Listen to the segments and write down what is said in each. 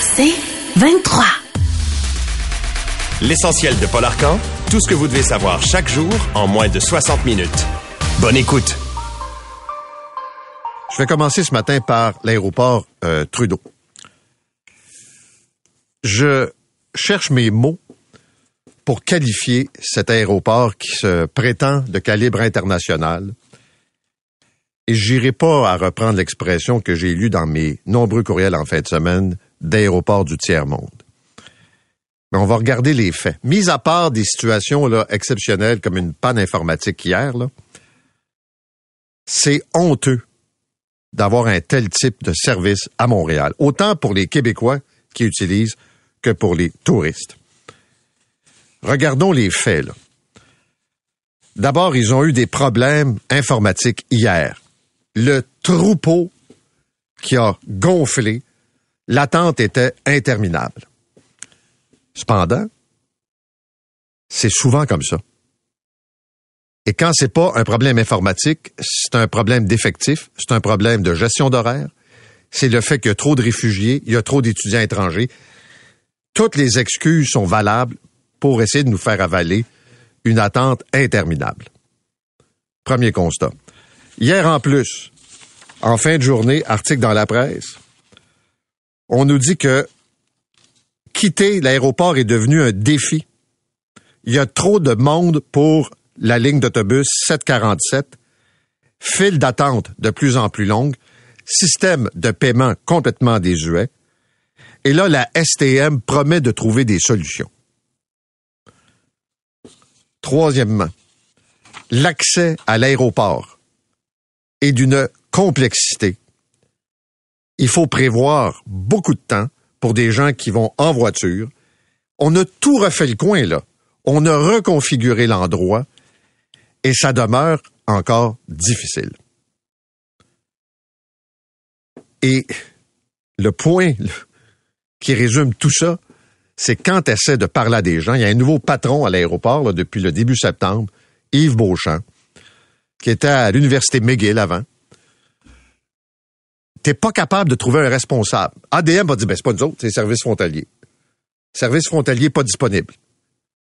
C'est 23. L'essentiel de Paul Arcan, tout ce que vous devez savoir chaque jour en moins de 60 minutes. Bonne écoute. Je vais commencer ce matin par l'aéroport euh, Trudeau. Je cherche mes mots pour qualifier cet aéroport qui se prétend de calibre international. Et j'irai pas à reprendre l'expression que j'ai lue dans mes nombreux courriels en fin de semaine d'aéroport du tiers-monde. Mais on va regarder les faits. Mis à part des situations exceptionnelles comme une panne informatique hier, c'est honteux d'avoir un tel type de service à Montréal, autant pour les Québécois qui utilisent que pour les touristes. Regardons les faits. D'abord, ils ont eu des problèmes informatiques hier. Le troupeau qui a gonflé, l'attente était interminable. Cependant, c'est souvent comme ça. Et quand c'est pas un problème informatique, c'est un problème d'effectif, c'est un problème de gestion d'horaire, c'est le fait qu'il y a trop de réfugiés, il y a trop d'étudiants étrangers. Toutes les excuses sont valables pour essayer de nous faire avaler une attente interminable. Premier constat. Hier en plus, en fin de journée, article dans la presse, on nous dit que quitter l'aéroport est devenu un défi. Il y a trop de monde pour la ligne d'autobus 747, file d'attente de plus en plus longue, système de paiement complètement désuet. Et là, la STM promet de trouver des solutions. Troisièmement, l'accès à l'aéroport est d'une complexité. Il faut prévoir beaucoup de temps pour des gens qui vont en voiture. On a tout refait le coin, là. On a reconfiguré l'endroit et ça demeure encore difficile. Et le point qui résume tout ça, c'est quand tu essaies de parler à des gens, il y a un nouveau patron à l'aéroport depuis le début septembre, Yves Beauchamp, qui était à l'université McGill avant. T'es pas capable de trouver un responsable. ADM va dire, ben, c'est pas nous autres, c'est service frontalier. Service frontalier pas disponible.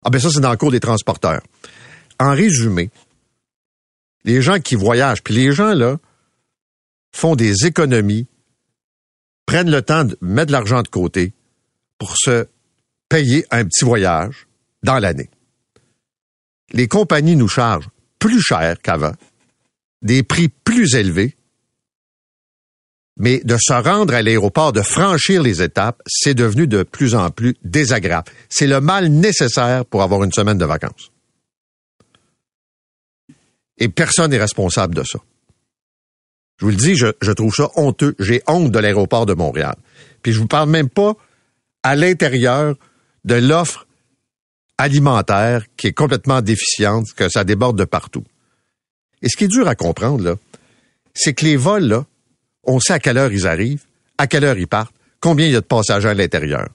Ah ben ça, c'est dans le cours des transporteurs. En résumé, les gens qui voyagent, puis les gens, là, font des économies, prennent le temps de mettre de l'argent de côté pour se payer un petit voyage dans l'année. Les compagnies nous chargent plus cher qu'avant, des prix plus élevés, mais de se rendre à l'aéroport, de franchir les étapes, c'est devenu de plus en plus désagréable. C'est le mal nécessaire pour avoir une semaine de vacances. Et personne n'est responsable de ça. Je vous le dis, je, je trouve ça honteux. J'ai honte de l'aéroport de Montréal. Puis je vous parle même pas à l'intérieur de l'offre alimentaire qui est complètement déficiente, que ça déborde de partout. Et ce qui est dur à comprendre, là, c'est que les vols, là, on sait à quelle heure ils arrivent, à quelle heure ils partent, combien il y a de passagers à l'intérieur.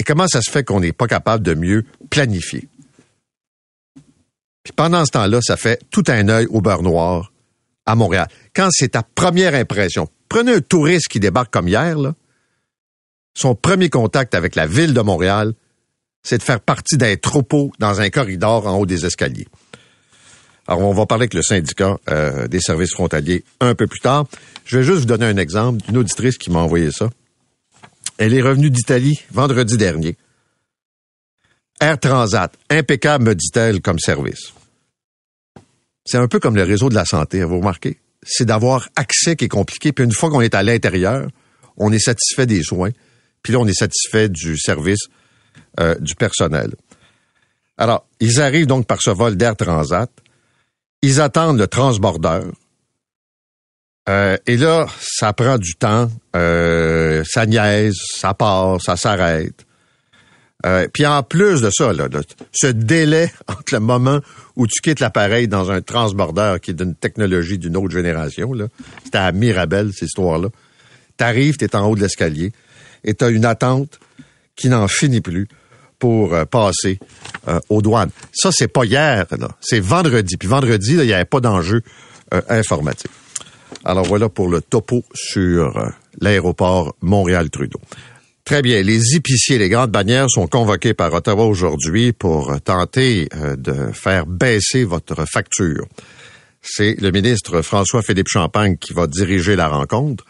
Et comment ça se fait qu'on n'est pas capable de mieux planifier? Puis pendant ce temps-là, ça fait tout un œil au beurre noir à Montréal. Quand c'est ta première impression, prenez un touriste qui débarque comme hier, son premier contact avec la ville de Montréal, c'est de faire partie d'un troupeau dans un corridor en haut des escaliers. Alors, on va parler avec le syndicat euh, des services frontaliers un peu plus tard. Je vais juste vous donner un exemple d'une auditrice qui m'a envoyé ça. Elle est revenue d'Italie vendredi dernier. Air Transat, impeccable, me dit-elle, comme service. C'est un peu comme le réseau de la santé, vous remarquez? C'est d'avoir accès qui est compliqué, puis une fois qu'on est à l'intérieur, on est satisfait des soins, puis là, on est satisfait du service euh, du personnel. Alors, ils arrivent donc par ce vol d'Air Transat, ils attendent le transbordeur, euh, et là, ça prend du temps, euh, ça niaise, ça part, ça s'arrête. Euh, puis en plus de ça, là, ce délai entre le moment où tu quittes l'appareil dans un transbordeur qui est d'une technologie d'une autre génération, là, c'était à Mirabel, cette histoire-là. T'arrives, t'es en haut de l'escalier et t'as une attente qui n'en finit plus pour euh, passer euh, aux douanes. Ça, c'est pas hier, c'est vendredi. Puis vendredi, il n'y avait pas d'enjeu informatique. Alors voilà pour le topo sur l'aéroport Montréal-Trudeau. Très bien. Les épiciers, les grandes bannières sont convoqués par Ottawa aujourd'hui pour tenter euh, de faire baisser votre facture. C'est le ministre François-Philippe Champagne qui va diriger la rencontre.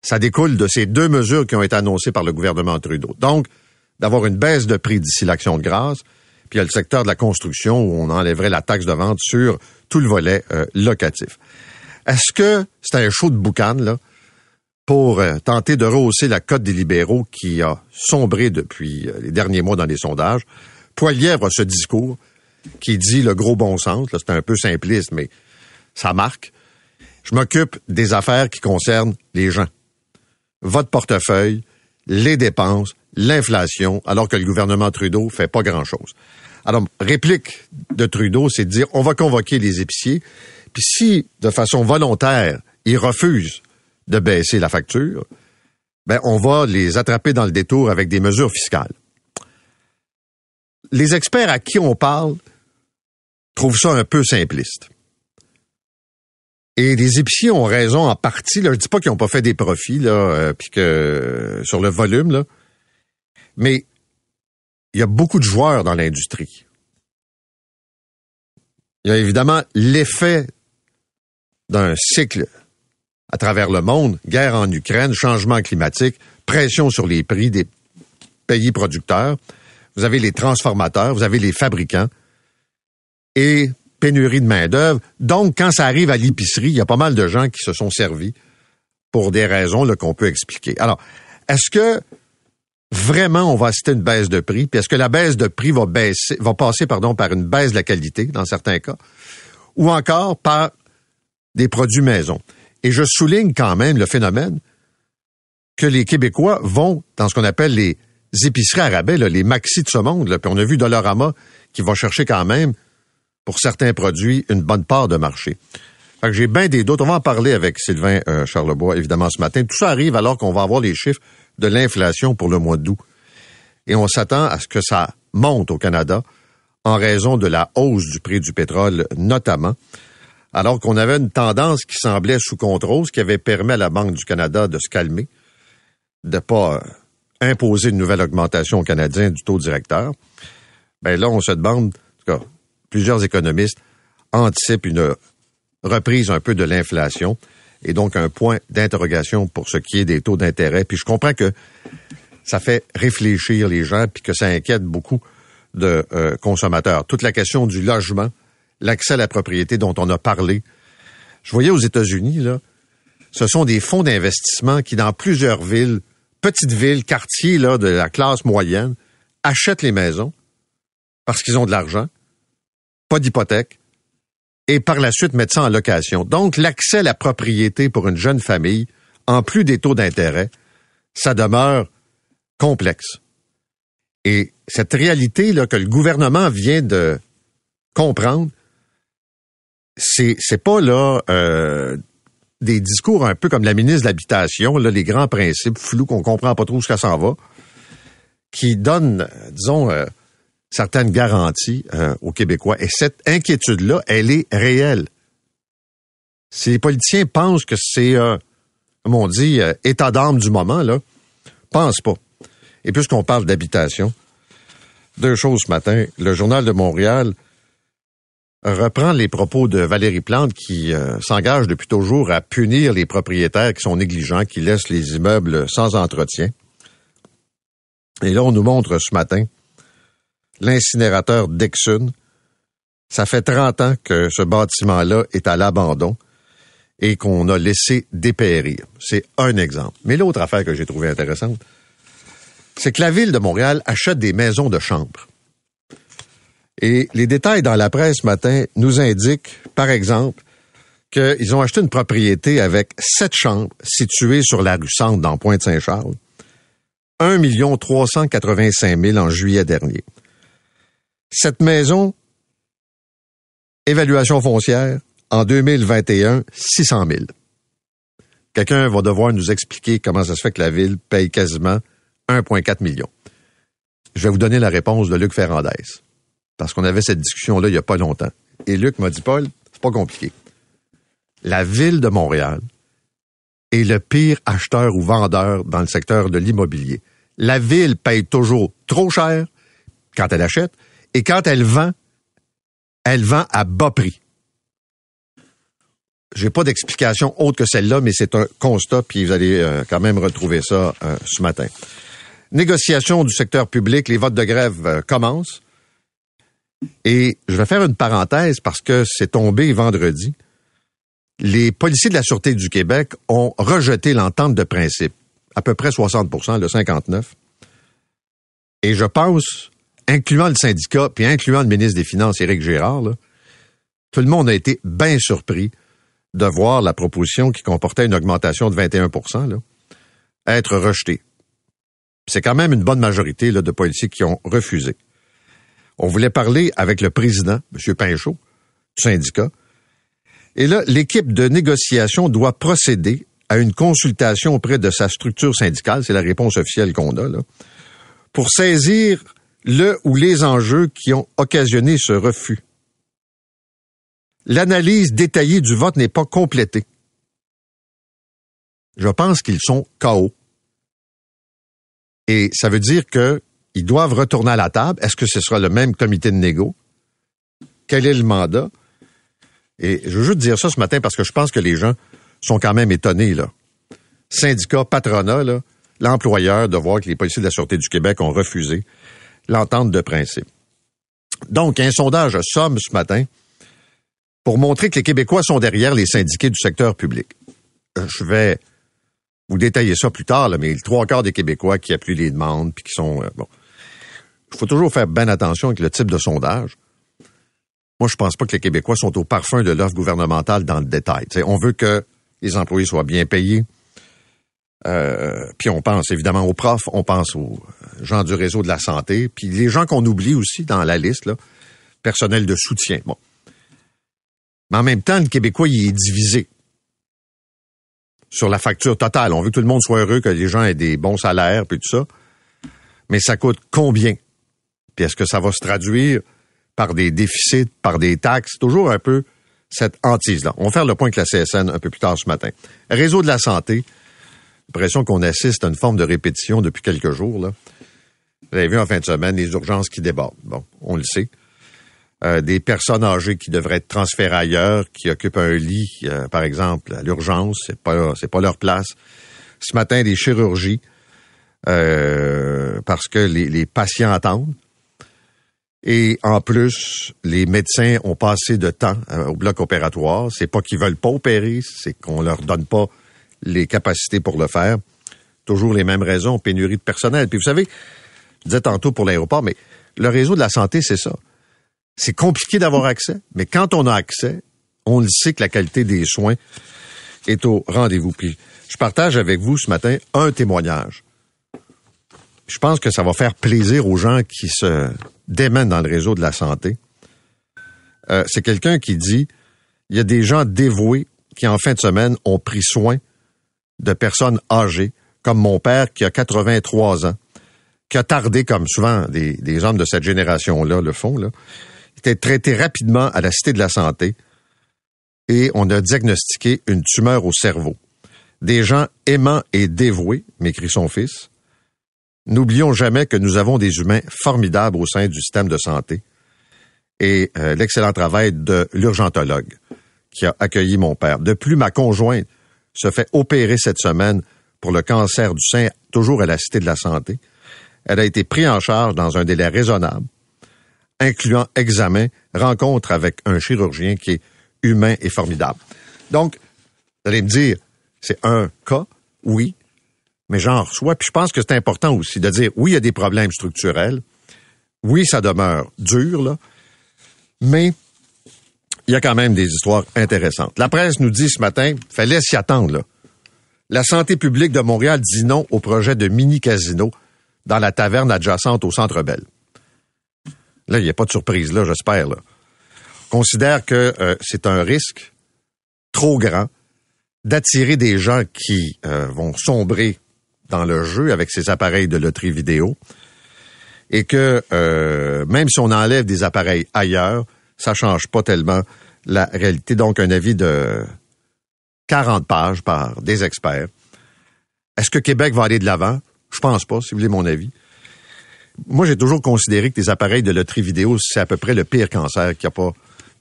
Ça découle de ces deux mesures qui ont été annoncées par le gouvernement Trudeau. Donc, d'avoir une baisse de prix d'ici l'action de grâce, puis il y a le secteur de la construction où on enlèverait la taxe de vente sur tout le volet euh, locatif. Est-ce que c'est un show de boucan, là? pour euh, tenter de rehausser la cote des libéraux qui a sombré depuis euh, les derniers mois dans les sondages? Poilièvre a ce discours qui dit le gros bon sens. C'est un peu simpliste, mais ça marque. Je m'occupe des affaires qui concernent les gens. Votre portefeuille, les dépenses, l'inflation, alors que le gouvernement Trudeau fait pas grand-chose. Alors, réplique de Trudeau, c'est de dire on va convoquer les épiciers, puis si, de façon volontaire, ils refusent de baisser la facture, ben, on va les attraper dans le détour avec des mesures fiscales. Les experts à qui on parle trouvent ça un peu simpliste. Et les épiciers ont raison en partie. Là, je dis pas qu'ils n'ont pas fait des profits, là, euh, puis que sur le volume, là, mais il y a beaucoup de joueurs dans l'industrie. Il y a évidemment l'effet d'un cycle à travers le monde, guerre en Ukraine, changement climatique, pression sur les prix des pays producteurs, vous avez les transformateurs, vous avez les fabricants et pénurie de main-d'œuvre. Donc, quand ça arrive à l'épicerie, il y a pas mal de gens qui se sont servis pour des raisons qu'on peut expliquer. Alors, est-ce que vraiment on va à une baisse de prix? Puis est-ce que la baisse de prix va passer, par une baisse de la qualité dans certains cas? Ou encore par des produits maison? Et je souligne quand même le phénomène que les Québécois vont dans ce qu'on appelle les épiceries à les maxi de ce monde. Puis on a vu Dollarama qui va chercher quand même, pour certains produits, une bonne part de marché. J'ai bien des doutes. On va en parler avec Sylvain euh, Charlebois, évidemment, ce matin. Tout ça arrive alors qu'on va avoir les chiffres de l'inflation pour le mois d'août. Et on s'attend à ce que ça monte au Canada en raison de la hausse du prix du pétrole, notamment alors qu'on avait une tendance qui semblait sous contrôle, ce qui avait permis à la Banque du Canada de se calmer, de pas euh, imposer une nouvelle augmentation aux Canadiens du taux directeur. Ben là, on se demande, en tout cas, plusieurs économistes anticipent une reprise un peu de l'inflation et donc un point d'interrogation pour ce qui est des taux d'intérêt. Puis je comprends que ça fait réfléchir les gens puis que ça inquiète beaucoup de euh, consommateurs. Toute la question du logement, l'accès à la propriété dont on a parlé. Je voyais aux États-Unis, là, ce sont des fonds d'investissement qui, dans plusieurs villes, petites villes, quartiers là, de la classe moyenne, achètent les maisons parce qu'ils ont de l'argent, pas d'hypothèque, et par la suite mettent ça en location. Donc, l'accès à la propriété pour une jeune famille, en plus des taux d'intérêt, ça demeure complexe. Et cette réalité là que le gouvernement vient de comprendre, c'est c'est pas là euh, des discours un peu comme la ministre de l'habitation, là les grands principes flous qu'on comprend pas trop où ça s'en va, qui donnent, disons, euh, certaines garanties euh, aux Québécois. Et cette inquiétude-là, elle est réelle. Si les politiciens pensent que c'est, comme on dit, état d'âme du moment, là, pense pas. Et puisqu'on parle d'habitation, deux choses ce matin. Le Journal de Montréal reprend les propos de Valérie Plante qui euh, s'engage depuis toujours à punir les propriétaires qui sont négligents, qui laissent les immeubles sans entretien. Et là, on nous montre ce matin l'incinérateur Dexon. Ça fait 30 ans que ce bâtiment-là est à l'abandon et qu'on a laissé dépérir. C'est un exemple. Mais l'autre affaire que j'ai trouvée intéressante, c'est que la ville de Montréal achète des maisons de chambre. Et les détails dans la presse ce matin nous indiquent, par exemple, qu'ils ont acheté une propriété avec sept chambres situées sur la rue Centre dans Pointe-Saint-Charles. 1 385 000 en juillet dernier. Cette maison, évaluation foncière, en 2021, 600 000. Quelqu'un va devoir nous expliquer comment ça se fait que la ville paye quasiment 1,4 million. Je vais vous donner la réponse de Luc Ferrandez parce qu'on avait cette discussion-là il n'y a pas longtemps. Et Luc m'a dit, Paul, c'est pas compliqué. La ville de Montréal est le pire acheteur ou vendeur dans le secteur de l'immobilier. la ville paye toujours trop cher quand elle achète et quand elle vend, elle vend à bas prix. J'ai pas d'explication autre que celle-là, mais c'est un constat, puis vous allez euh, quand même retrouver ça euh, ce matin. Négociation du secteur public, les votes de grève euh, commencent. Et je vais faire une parenthèse parce que c'est tombé vendredi. Les policiers de la Sûreté du Québec ont rejeté l'entente de principe, à peu près 60 le 59. Et je pense, incluant le syndicat, puis incluant le ministre des Finances, Éric Gérard, tout le monde a été bien surpris de voir la proposition qui comportait une augmentation de 21 là, être rejetée. C'est quand même une bonne majorité de policiers qui ont refusé. On voulait parler avec le président, M. Pinchot, du syndicat. Et là, l'équipe de négociation doit procéder à une consultation auprès de sa structure syndicale, c'est la réponse officielle qu'on a, là, pour saisir le ou les enjeux qui ont occasionné ce refus l'analyse détaillée du vote n'est pas complétée. Je pense qu'ils sont KO. Et ça veut dire qu'ils doivent retourner à la table. Est-ce que ce sera le même comité de négo? Quel est le mandat? Et je veux juste dire ça ce matin parce que je pense que les gens sont quand même étonnés, là. Syndicat, patronat, là, l'employeur de voir que les policiers de la Sûreté du Québec ont refusé l'entente de principe. Donc, un sondage somme ce matin pour montrer que les Québécois sont derrière les syndiqués du secteur public. Euh, je vais vous détailler ça plus tard, là, mais le trois quarts des Québécois qui appuient les demandes, puis qui sont... Euh, bon. Il faut toujours faire bien attention avec le type de sondage. Moi, je pense pas que les Québécois sont au parfum de l'offre gouvernementale dans le détail. on veut que les employés soient bien payés. Euh, puis on pense évidemment aux profs, on pense aux gens du réseau de la santé, puis les gens qu'on oublie aussi dans la liste, là, personnel de soutien. Bon. Mais en même temps, le Québécois, il est divisé sur la facture totale. On veut que tout le monde soit heureux, que les gens aient des bons salaires, puis tout ça. Mais ça coûte combien? Puis est-ce que ça va se traduire par des déficits, par des taxes? Toujours un peu cette hantise-là. On va faire le point avec la CSN un peu plus tard ce matin. Réseau de la santé, l'impression qu'on assiste à une forme de répétition depuis quelques jours. Là. Vous avez vu en fin de semaine les urgences qui débordent. Bon, on le sait. Euh, des personnes âgées qui devraient être transférées ailleurs, qui occupent un lit, euh, par exemple, à l'urgence, c'est pas pas leur place. Ce matin, des chirurgies euh, parce que les, les, patients attendent. Et en plus, les médecins ont passé de temps au bloc opératoire. C'est pas qu'ils veulent pas opérer, c'est qu'on leur donne pas les capacités pour le faire. Toujours les mêmes raisons, pénurie de personnel. Puis vous savez, je disais tantôt pour l'aéroport, mais le réseau de la santé, c'est ça. C'est compliqué d'avoir accès, mais quand on a accès, on le sait que la qualité des soins est au rendez-vous. Puis je partage avec vous ce matin un témoignage. Je pense que ça va faire plaisir aux gens qui se démènent dans le réseau de la santé. Euh, c'est quelqu'un qui dit il y a des gens dévoués qui, en fin de semaine, ont pris soin de personnes âgées, comme mon père qui a 83 ans, qui a tardé, comme souvent des, des hommes de cette génération-là le font, là, était traité rapidement à la Cité de la Santé et on a diagnostiqué une tumeur au cerveau. Des gens aimants et dévoués, m'écrit son fils. N'oublions jamais que nous avons des humains formidables au sein du système de santé et euh, l'excellent travail de l'urgentologue qui a accueilli mon père. De plus, ma conjointe se fait opérer cette semaine pour le cancer du sein, toujours à la Cité de la Santé. Elle a été prise en charge dans un délai raisonnable incluant examen, rencontre avec un chirurgien qui est humain et formidable. Donc, vous allez me dire, c'est un cas, oui, mais j'en reçois. Puis je pense que c'est important aussi de dire, oui, il y a des problèmes structurels. Oui, ça demeure dur, là. Mais il y a quand même des histoires intéressantes. La presse nous dit ce matin, fallait s'y attendre, là. La santé publique de Montréal dit non au projet de mini-casino dans la taverne adjacente au Centre Bell. Là, il n'y a pas de surprise, là, j'espère. Là. Considère que euh, c'est un risque trop grand d'attirer des gens qui euh, vont sombrer dans le jeu avec ces appareils de loterie vidéo et que euh, même si on enlève des appareils ailleurs, ça change pas tellement la réalité. Donc, un avis de 40 pages par des experts. Est-ce que Québec va aller de l'avant? Je pense pas, si vous voulez mon avis. Moi, j'ai toujours considéré que les appareils de loterie vidéo, c'est à peu près le pire cancer qu'il n'y a pas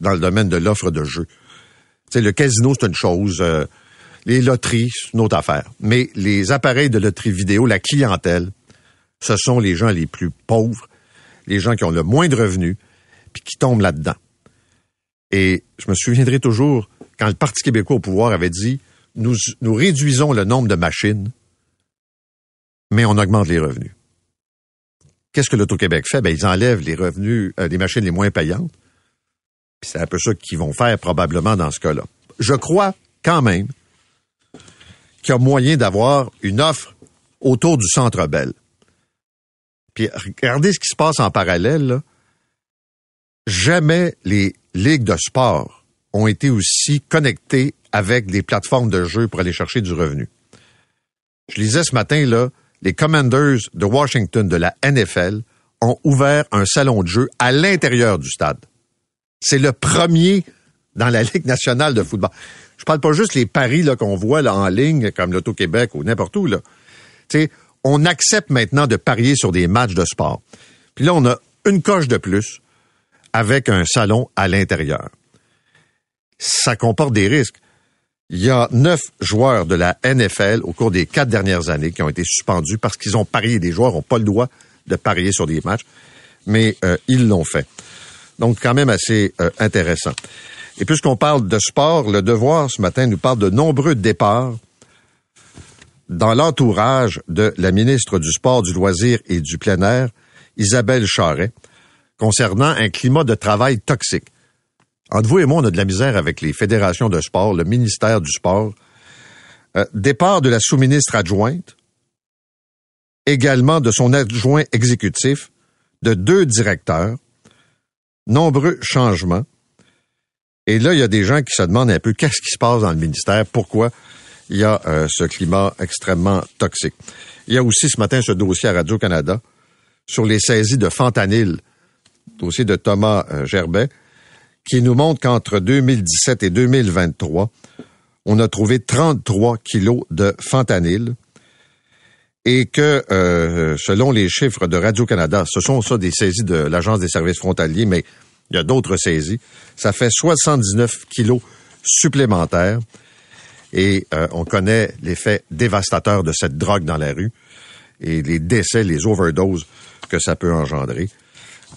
dans le domaine de l'offre de sais, le casino, c'est une chose. Euh, les loteries, c'est une autre affaire. Mais les appareils de loterie vidéo, la clientèle, ce sont les gens les plus pauvres, les gens qui ont le moins de revenus, puis qui tombent là-dedans. Et je me souviendrai toujours quand le Parti québécois au pouvoir avait dit nous, nous réduisons le nombre de machines, mais on augmente les revenus. Qu'est-ce que l'Auto-Québec fait? Ben, ils enlèvent les revenus euh, des machines les moins payantes. C'est un peu ça qu'ils vont faire probablement dans ce cas-là. Je crois quand même qu'il y a moyen d'avoir une offre autour du Centre Bell. Puis regardez ce qui se passe en parallèle. Jamais les ligues de sport ont été aussi connectées avec des plateformes de jeux pour aller chercher du revenu. Je lisais ce matin, là, les Commanders de Washington de la NFL ont ouvert un salon de jeu à l'intérieur du stade. C'est le premier dans la Ligue nationale de football. Je parle pas juste les paris qu'on voit là en ligne comme l'Auto-Québec ou n'importe où là. on accepte maintenant de parier sur des matchs de sport. Puis là on a une coche de plus avec un salon à l'intérieur. Ça comporte des risques. Il y a neuf joueurs de la NFL au cours des quatre dernières années qui ont été suspendus parce qu'ils ont parié. Des joueurs n'ont pas le droit de parier sur des matchs, mais euh, ils l'ont fait. Donc, quand même assez euh, intéressant. Et puisqu'on parle de sport, le devoir ce matin nous parle de nombreux départs dans l'entourage de la ministre du Sport, du Loisir et du Plein Air, Isabelle Charret, concernant un climat de travail toxique. Entre vous et moi, on a de la misère avec les fédérations de sport, le ministère du sport. Euh, départ de la sous-ministre adjointe, également de son adjoint exécutif, de deux directeurs, nombreux changements. Et là, il y a des gens qui se demandent un peu qu'est-ce qui se passe dans le ministère, pourquoi il y a euh, ce climat extrêmement toxique? Il y a aussi ce matin ce dossier à Radio-Canada sur les saisies de fentanyl, dossier de Thomas euh, Gerbet, qui nous montre qu'entre 2017 et 2023, on a trouvé 33 kilos de fentanyl et que, euh, selon les chiffres de Radio-Canada, ce sont ça des saisies de l'Agence des services frontaliers, mais il y a d'autres saisies, ça fait 79 kilos supplémentaires et euh, on connaît l'effet dévastateur de cette drogue dans la rue et les décès, les overdoses que ça peut engendrer.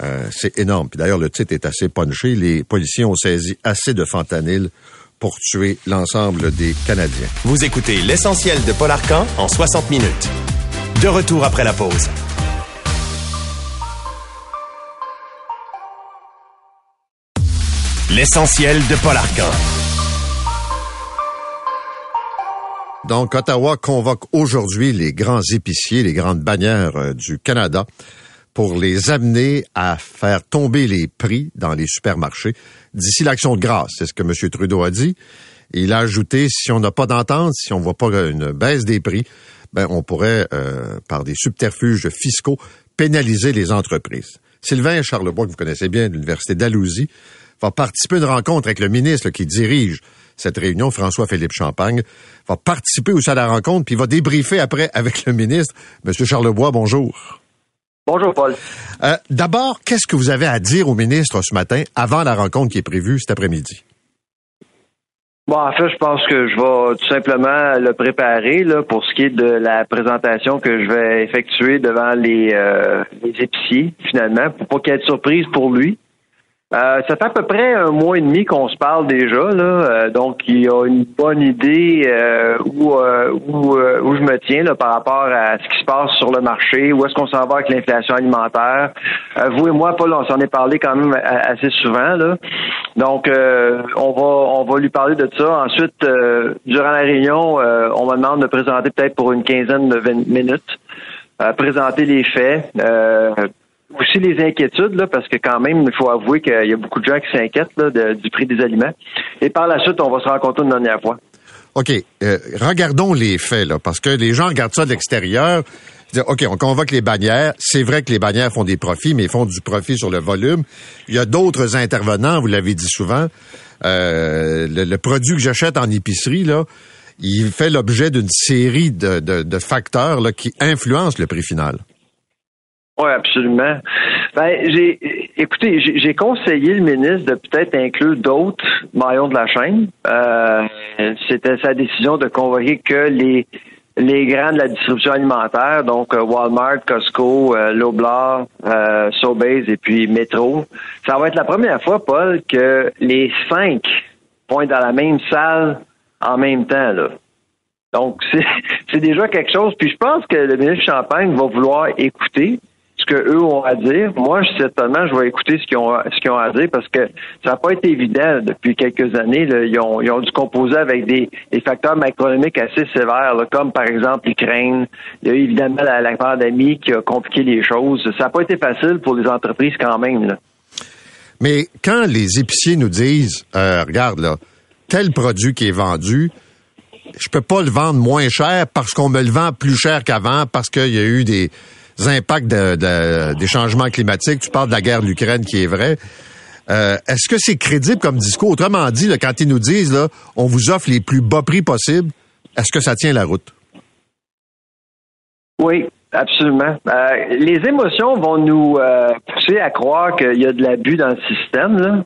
Euh, c'est énorme. Puis d'ailleurs, le titre est assez punché. Les policiers ont saisi assez de fentanyl pour tuer l'ensemble des Canadiens. Vous écoutez l'essentiel de Paul Arcan en 60 minutes. De retour après la pause. L'essentiel de Paul Arcan. Donc, Ottawa convoque aujourd'hui les grands épiciers, les grandes bannières euh, du Canada pour les amener à faire tomber les prix dans les supermarchés d'ici l'action de grâce. C'est ce que M. Trudeau a dit. Il a ajouté, si on n'a pas d'entente, si on ne voit pas une baisse des prix, ben, on pourrait, euh, par des subterfuges fiscaux, pénaliser les entreprises. Sylvain Charlebois, que vous connaissez bien, de l'Université d'Alousie, va participer à une rencontre avec le ministre qui dirige cette réunion, François-Philippe Champagne, va participer aussi à la rencontre, puis va débriefer après avec le ministre. Monsieur Charlebois, bonjour. Bonjour, Paul. Euh, D'abord, qu'est-ce que vous avez à dire au ministre ce matin avant la rencontre qui est prévue cet après-midi? Bon, en fait, je pense que je vais tout simplement le préparer là, pour ce qui est de la présentation que je vais effectuer devant les, euh, les épiciers, finalement, pour pas qu'il y ait de surprise pour lui. Euh, ça fait à peu près un mois et demi qu'on se parle déjà, là, euh, donc il a une bonne idée euh, où, où, où je me tiens là, par rapport à ce qui se passe sur le marché, où est-ce qu'on s'en va avec l'inflation alimentaire. vous et moi, Paul, on s'en est parlé quand même assez souvent. Là. Donc, on va on va lui parler de ça. Ensuite, durant la réunion, on me demande de présenter peut-être pour une quinzaine de minutes, présenter les faits aussi les inquiétudes, là, parce que quand même, il faut avouer qu'il y a beaucoup de gens qui s'inquiètent du prix des aliments. Et par la suite, on va se rencontrer une dernière fois. OK. Euh, regardons les faits, là, parce que les gens regardent ça de l'extérieur. OK, on convoque les bannières. C'est vrai que les bannières font des profits, mais ils font du profit sur le volume. Il y a d'autres intervenants, vous l'avez dit souvent. Euh, le, produit que j'achète en épicerie, là, il fait l'objet d'une série de, de, facteurs là, qui influencent le prix final. Oui, absolument. Ben, j'ai, écoutez, j'ai conseillé le ministre de peut-être inclure d'autres maillons de la chaîne. Euh, c'était sa décision de convoquer que les les grands de la distribution alimentaire, donc euh, Walmart, Costco, euh, Loblaw, euh, Sobeys et puis Metro. Ça va être la première fois, Paul, que les cinq vont être dans la même salle en même temps. Là. Donc, c'est déjà quelque chose. Puis je pense que le ministre Champagne va vouloir écouter ce qu'eux ont à dire. Moi, certainement, je vais écouter ce qu'ils ont, ont à dire parce que ça n'a pas été évident depuis quelques années. Ils, ont, ils ont dû composer avec des, facteurs macroéconomiques assez sévères, comme par exemple l'Ukraine. Il y a eu évidemment la, pandémie qui a compliqué les choses. Ça n'a pas été facile pour les entreprises quand même. Mais quand les épiciers nous disent, euh, regarde là, tel produit qui est vendu, je peux pas le vendre moins cher parce qu'on me le vend plus cher qu'avant parce qu'il y a eu des impacts des changements climatiques. Tu parles de la guerre de l'Ukraine qui est vraie. Euh, est-ce que c'est crédible comme discours? Autrement dit, quand ils nous disent là, on vous offre les plus bas prix possibles, est-ce que ça tient la route? Oui, absolument. Euh, les émotions vont nous euh, pousser à croire qu'il y a de l'abus dans le système.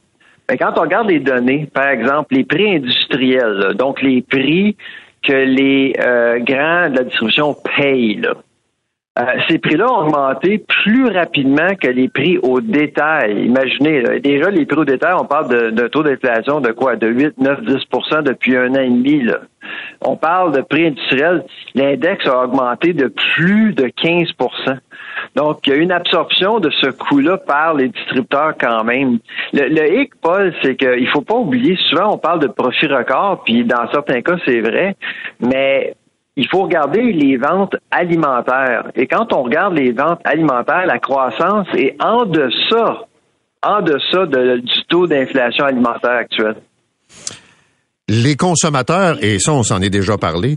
Mais quand on regarde les données, par exemple, les prix industriels, donc les prix que les grands de la distribution payent, là, euh, ces prix-là ont augmenté plus rapidement que les prix au détail. Imaginez, déjà les prix au détail, on parle d'un taux d'inflation de quoi? De 8, 9, 10% depuis un an et demi. Là. On parle de prix industriels. L'index a augmenté de plus de 15% donc, il y a une absorption de ce coût-là par les distributeurs quand même. Le, le hic, Paul, c'est qu'il faut pas oublier, souvent on parle de profit record, puis dans certains cas, c'est vrai, mais il faut regarder les ventes alimentaires. Et quand on regarde les ventes alimentaires, la croissance est en deçà, en deçà du taux d'inflation alimentaire actuel. Les consommateurs, et ça on s'en est déjà parlé,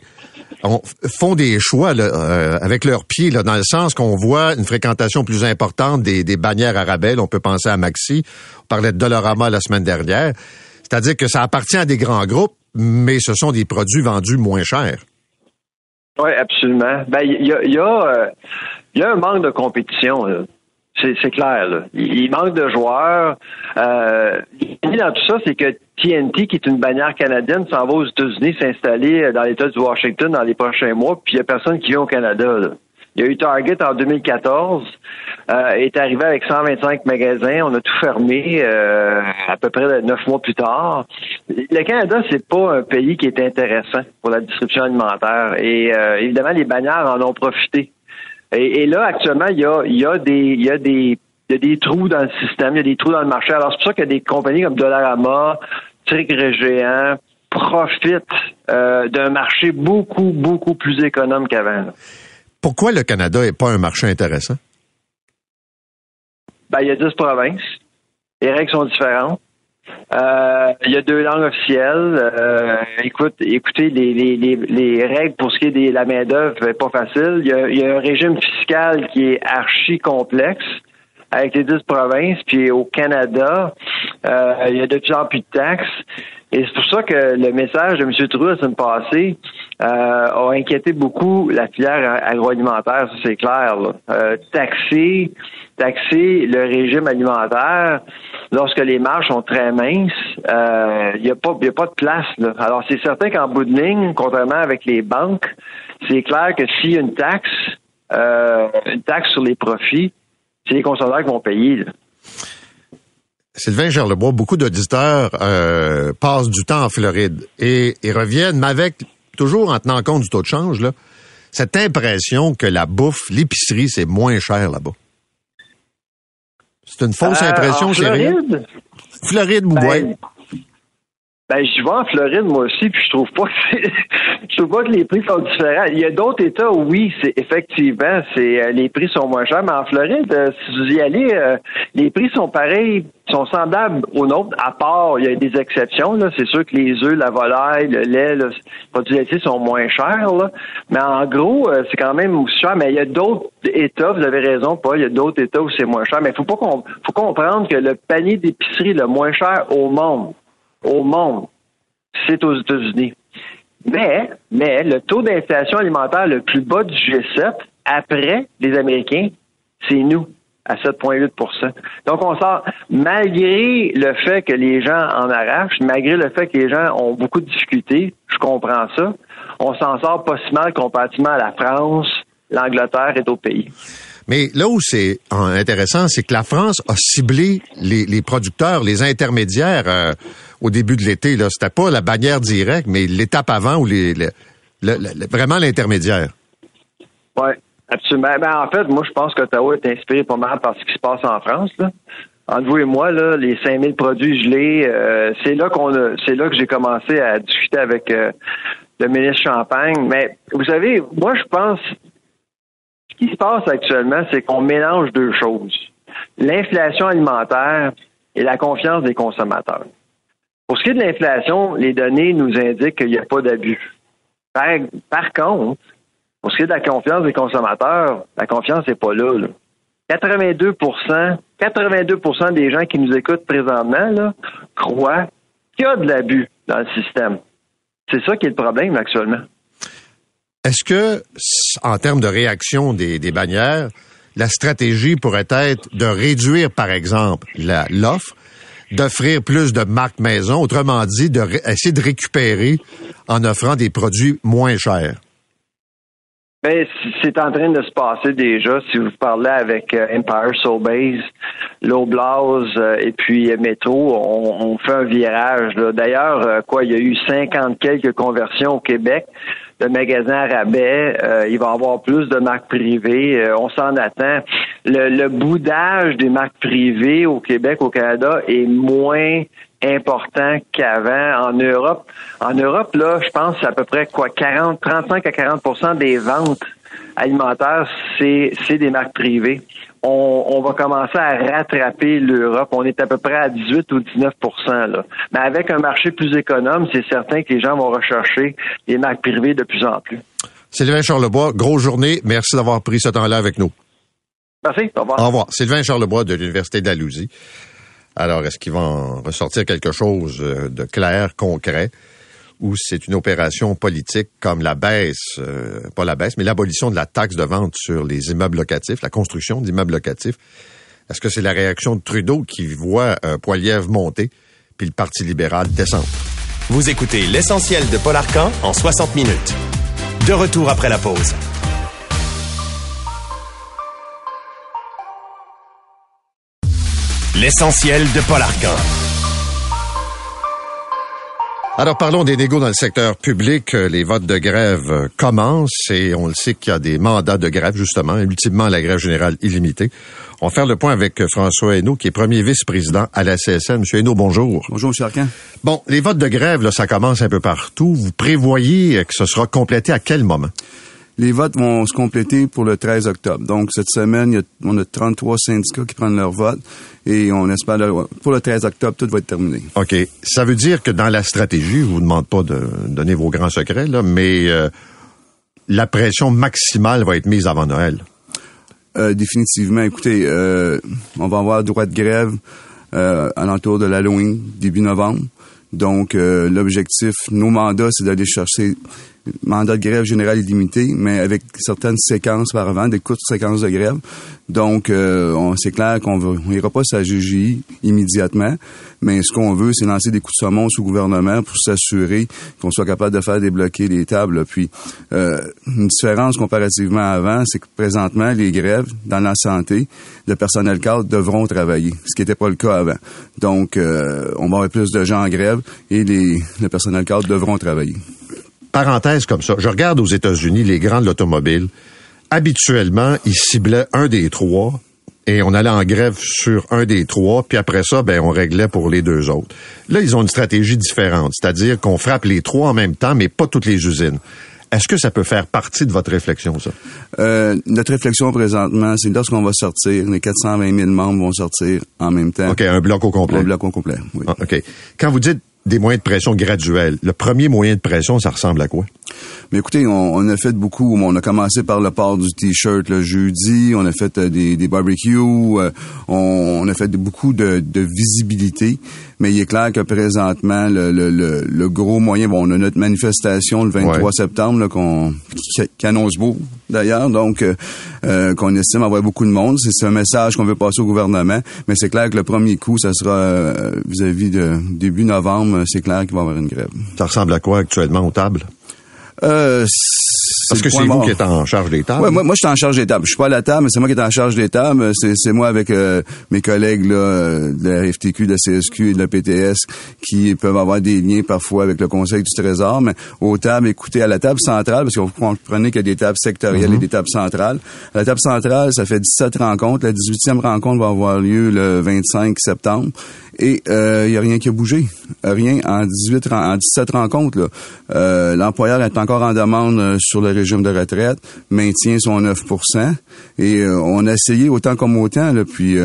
font des choix euh, avec leurs pieds, dans le sens qu'on voit une fréquentation plus importante des, des bannières arabelles. On peut penser à Maxi. On parlait de Dollarama la semaine dernière. C'est-à-dire que ça appartient à des grands groupes, mais ce sont des produits vendus moins chers. Oui, absolument. Ben, il y a, y, a, euh, y a un manque de compétition. C'est clair. Là. Il, manque de joueurs. Euh, dans tout ça, c'est que TNT, qui est une bannière canadienne, s'en va aux États-Unis s'installer dans l'État du Washington dans les prochains mois, puis il n'y a personne qui vient au Canada. Là. Il y a eu Target en 2014, euh, est arrivé avec 125 magasins, on a tout fermé euh, à peu près neuf mois plus tard. Le Canada, c'est pas un pays qui est intéressant pour la distribution alimentaire et euh, évidemment les bannières en ont profité. Et, là, actuellement, il y a, y a des, il y a des il y a des trous dans le système, il y a des trous dans le marché. Alors, c'est pour ça qu'il y a des compagnies comme Dollarama, Trigre Géant profitent d'un marché beaucoup, beaucoup plus économe qu'avant. Pourquoi le Canada n'est pas un marché intéressant? Ben, il y a 10 provinces. Les règles sont différentes. Euh, il y a deux langues officielles. Euh, écoute, écoutez, les, les, les, règles pour ce qui est de la main-d'œuvre, pas facile. Il y, a, il y, a, un régime fiscal qui est archi complexe avec les 10 provinces. Puis au Canada, euh, il y a de plus en plus de taxes. Et c'est pour ça que le message de M. Trudeau la semaine passée euh, a inquiété beaucoup la filière agroalimentaire, ça c'est clair. Euh, taxer, taxer le régime alimentaire lorsque les marges sont très minces, il n'y a, pas, a pas de place. Là. Alors c'est certain qu'en bout de ligne, contrairement avec les banques, c'est clair que s'il y a une taxe, une taxe sur les profits, c'est les consommateurs qui vont payer. Là. Sylvain Gerlebois, beaucoup d'auditeurs euh, passent du temps en Floride et, reviennent, mais avec, toujours en tenant compte du taux de change, là, cette impression que la bouffe, l'épicerie, c'est moins cher là-bas. C'est une fausse euh, impression, c'est Floride? Floride, ben, ben, je vais en Floride, moi aussi, puis je trouve pas que je trouve pas que les prix sont différents. Il y a d'autres États, oui, c'est effectivement, c'est euh, les prix sont moins chers, mais en Floride, euh, si vous y allez, euh, les prix sont pareils, sont semblables aux nôtres, à part, il y a des exceptions, là. C'est sûr que les œufs, la volaille, le lait, les produits laitiers sont moins chers, là. Mais en gros, c'est quand même cher. Mais il y a d'autres États, vous avez raison, pas, il y a d'autres États où c'est moins cher. Mais faut pas qu'on, faut comprendre que le panier d'épicerie le moins cher au monde, au monde, c'est aux États-Unis. Mais, mais le taux d'inflation alimentaire le plus bas du G7 après les Américains, c'est nous à 7,8% Donc, on sort, malgré le fait que les gens en arrachent, malgré le fait que les gens ont beaucoup de difficultés, je comprends ça, on s'en sort pas si mal comparativement à la France, l'Angleterre et d'autres pays. Mais là où c'est intéressant, c'est que la France a ciblé les, producteurs, les intermédiaires euh, au début de l'été. Là, c'était pas la bannière directe, mais l'étape avant ou les, vraiment l'intermédiaire. Oui, absolument. Ben, en fait, moi, je pense qu'Ottawa est inspiré pas mal par ce qui se passe en France. Là. Entre vous et moi, là, les 5000 produits gelés, euh, c'est là qu'on c'est là que j'ai commencé à discuter avec euh, le ministre Champagne. Mais vous savez, moi, je pense ce qui se passe actuellement, c'est qu'on mélange deux choses. L'inflation alimentaire et la confiance des consommateurs. Pour ce qui est de l'inflation, les données nous indiquent qu'il n'y a pas d'abus. Par, contre, pour ce qui est de la confiance des consommateurs, la confiance n'est pas là, 82% 82% des gens qui nous écoutent présentement croient qu'il y a de l'abus dans le système. C'est ça qui est le problème actuellement. Est-ce que, en termes de réaction des, bannières, la stratégie pourrait être de réduire, par exemple, l'offre, d'offrir plus de marques maison, autrement dit, d'essayer de récupérer en offrant des produits moins chers? Ben, c'est en train de se passer déjà. Si vous parlez avec euh, Empire Sobeys, Loblaws euh, et puis euh, Metro, on, fait un virage. D'ailleurs, quoi, il y a eu 50 quelques conversions au Québec de magasins à rabais. il va y avoir plus de marques privées. on s'en attend. Le, le boudage des marques privées au Québec, au Canada, est moins important qu'avant en Europe. En Europe, là, je pense à peu près quoi 40, 35 à 40% des ventes alimentaires, c'est, c'est des marques privées. On, on, va commencer à rattraper l'Europe. On est à peu près à 18 ou 19 là. Mais avec un marché plus économe, c'est certain que les gens vont rechercher les marques privées de plus en plus. Sylvain Charlebois, grosse journée. Merci d'avoir pris ce temps-là avec nous. Merci. Au revoir. Au revoir. Sylvain Charlebois de l'Université d'Alousie. Alors, est-ce qu'il va en ressortir quelque chose euh, de clair, concret, ou c'est une opération politique comme la baisse, euh, pas la baisse, mais l'abolition de la taxe de vente sur les immeubles locatifs, la construction d'immeubles locatifs? Est-ce que c'est la réaction de Trudeau qui voit un Poilièvre monter, puis le Parti libéral descendre? Vous écoutez l'essentiel de Paul Arcan en 60 minutes. De retour après la pause. L'essentiel de Paul Arcan. Alors parlons des négos dans le secteur public. Les votes de grève commencent et on le sait qu'il y a des mandats de grève justement, et ultimement la grève générale illimitée. On va faire le point avec François Hainaut, qui est premier vice-président à la CSN. Monsieur Hainaut, bonjour. Bonjour, M. Arcan. Bon, les votes de grève, là, ça commence un peu partout. Vous prévoyez que ce sera complété à quel moment? Les votes vont se compléter pour le 13 octobre. Donc, cette semaine, on a 33 syndicats qui prennent leur vote et on espère, pour le 13 octobre, tout va être terminé. OK. Ça veut dire que dans la stratégie, je vous demande pas de donner vos grands secrets, là, mais euh, la pression maximale va être mise avant Noël. Euh, définitivement. Écoutez, euh, on va avoir droit de grève à l'entour de l'Halloween, début novembre. Donc, l'objectif, nos mandats, c'est d'aller chercher mandat de grève générale illimité, mais avec certaines séquences par avant, des courtes séquences de grève. Donc, euh, c'est clair qu'on n'ira pas sa GGI immédiatement, mais ce qu'on veut, c'est lancer des coups de saumon sous gouvernement pour s'assurer qu'on soit capable de faire débloquer les tables. Puis, euh, une différence comparativement à avant, c'est que présentement, les grèves dans la santé de personnel cadre devront travailler, ce qui n'était pas le cas avant. Donc, euh, on va avoir plus de gens en grève et les, le personnel cadre devront travailler parenthèse comme ça, je regarde aux États-Unis les grands de l'automobile. Habituellement, ils ciblaient un des trois et on allait en grève sur un des trois, puis après ça, ben, on réglait pour les deux autres. Là, ils ont une stratégie différente, c'est-à-dire qu'on frappe les trois en même temps, mais pas toutes les usines. Est-ce que ça peut faire partie de votre réflexion, ça? Euh, notre réflexion présentement, c'est lorsqu'on va sortir, les 420 000 membres vont sortir en même temps. OK, un bloc au complet. Un bloc au complet, oui. Ah, OK. Quand vous dites des moyens de pression graduels. Le premier moyen de pression, ça ressemble à quoi? Mais écoutez, on, a fait beaucoup. On a commencé par le port du t-shirt le jeudi. On a fait euh, des, des barbecues. Euh, on, a fait beaucoup de, visibilité. Mais il est clair que présentement, le, le, le, gros moyen, bon, on a notre manifestation le 23 septembre, là, qu'on, qui, annonce beau, d'ailleurs, donc, euh, euh, qu'on estime avoir beaucoup de monde. C'est un message qu'on veut passer au gouvernement, mais c'est clair que le premier coup, ça sera euh, vis-à-vis de début novembre, c'est clair qu'il va y avoir une grève. Ça ressemble à quoi actuellement aux tables? Euh, Parce que c'est vous qui êtes en charge des tables. Ouais, moi, moi, je suis en charge des tables. Je suis pas à la table, mais c'est moi qui est en charge des tables. C'est, moi avec euh, mes collègues là, euh, de la FTQ, de la CSQ et de la PTS qui peuvent avoir des liens parfois avec le Conseil du Trésor. Mais aux tables, écoutez, à la table centrale, parce que vous comprenez qu'il y a des tables sectorielles et mhm. des tables centrales. À la table centrale, ça fait 17 rencontres. La 18e rencontre va avoir lieu le 25 septembre. Et il euh, y a rien qui a bougé. Rien en 18 en 17 rencontres. Euh, l'employeur est encore en demande euh, sur le régime de retraite, maintient son 9% Et on a essayé autant comme autant, là, puis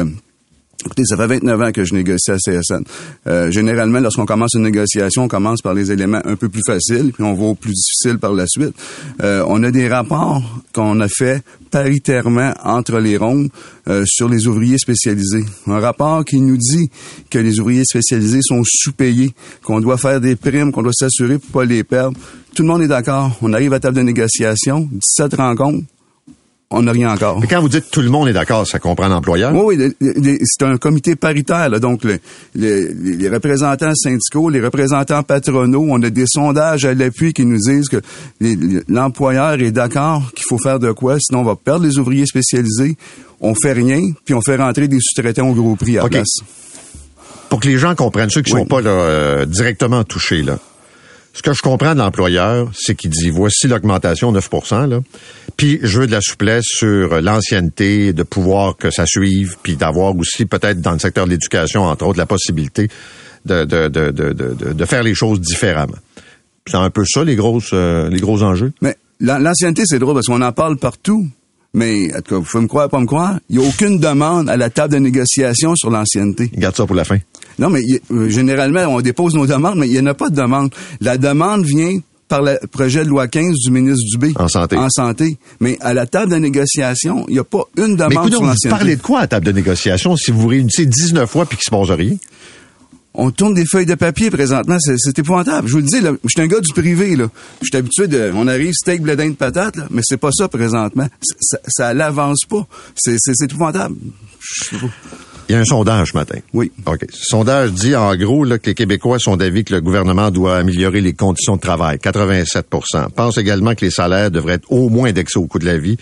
Écoutez, ça fait 29 ans que je négocie à CSN. Euh, généralement, lorsqu'on commence une négociation, on commence par les éléments un peu plus faciles, puis on va au plus difficile par la suite. Euh, on a des rapports qu'on a fait paritairement entre les rondes euh, sur les ouvriers spécialisés. Un rapport qui nous dit que les ouvriers spécialisés sont sous-payés, qu'on doit faire des primes, qu'on doit s'assurer pour pas les perdre. Tout le monde est d'accord. On arrive à table de négociation, 17 rencontres, on n'a rien encore. Mais quand vous dites tout le monde est d'accord, ça comprend l'employeur? Oui, oui, c'est un comité paritaire. donc, les représentants syndicaux, les représentants patronaux, on a des sondages à l'appui qui nous disent que l'employeur est d'accord qu'il faut faire de quoi, sinon on va perdre les ouvriers spécialisés, on fait rien, puis on fait rentrer des sous-traitants au gros prix à la place. Pour que les gens comprennent, ceux qui ne sont pas euh, directement touchés, là, ce que je comprends de l'employeur, c'est qu'il dit voici l'augmentation 9 là. Puis je veux de la souplesse sur l'ancienneté, de pouvoir que ça suive, puis d'avoir aussi peut-être dans le secteur de l'éducation entre autres la possibilité de de, de, de, de, faire les choses différemment. C'est un peu ça les grosses euh, les gros enjeux. Mais l'ancienneté c'est drôle parce qu'on en parle partout. Mais, en tout cas, vous pouvez me croire, pas me croire, il n'y a aucune demande à la table de négociation sur l'ancienneté. Garde ça pour la fin. Non, mais euh, généralement, on dépose nos demandes, mais il n'y en a pas de demande. La demande vient par le projet de loi 15 du ministre Dubé. En santé. En santé. Mais à la table de négociation, il n'y a pas une demande mais sur l'ancienneté. vous parlez de quoi à la table de négociation si vous réunissez 19 fois puis qu'il se passe rien? on tourne des feuilles de papier présentement, c'est épouvantable. Je vous le dis, je suis un gars du privé, là. Je suis habitué de, on arrive steak, bledin de patate, là, mais c'est pas ça présentement. Ça, ça l'avance pas. C'est épouvantable. Il y a un sondage ce matin. Oui. OK. Ce sondage dit, en gros, là, que les Québécois sont d'avis que le gouvernement doit améliorer les conditions de travail. 87% Pense également que les salaires devraient être au moins indexés au coût de la vie.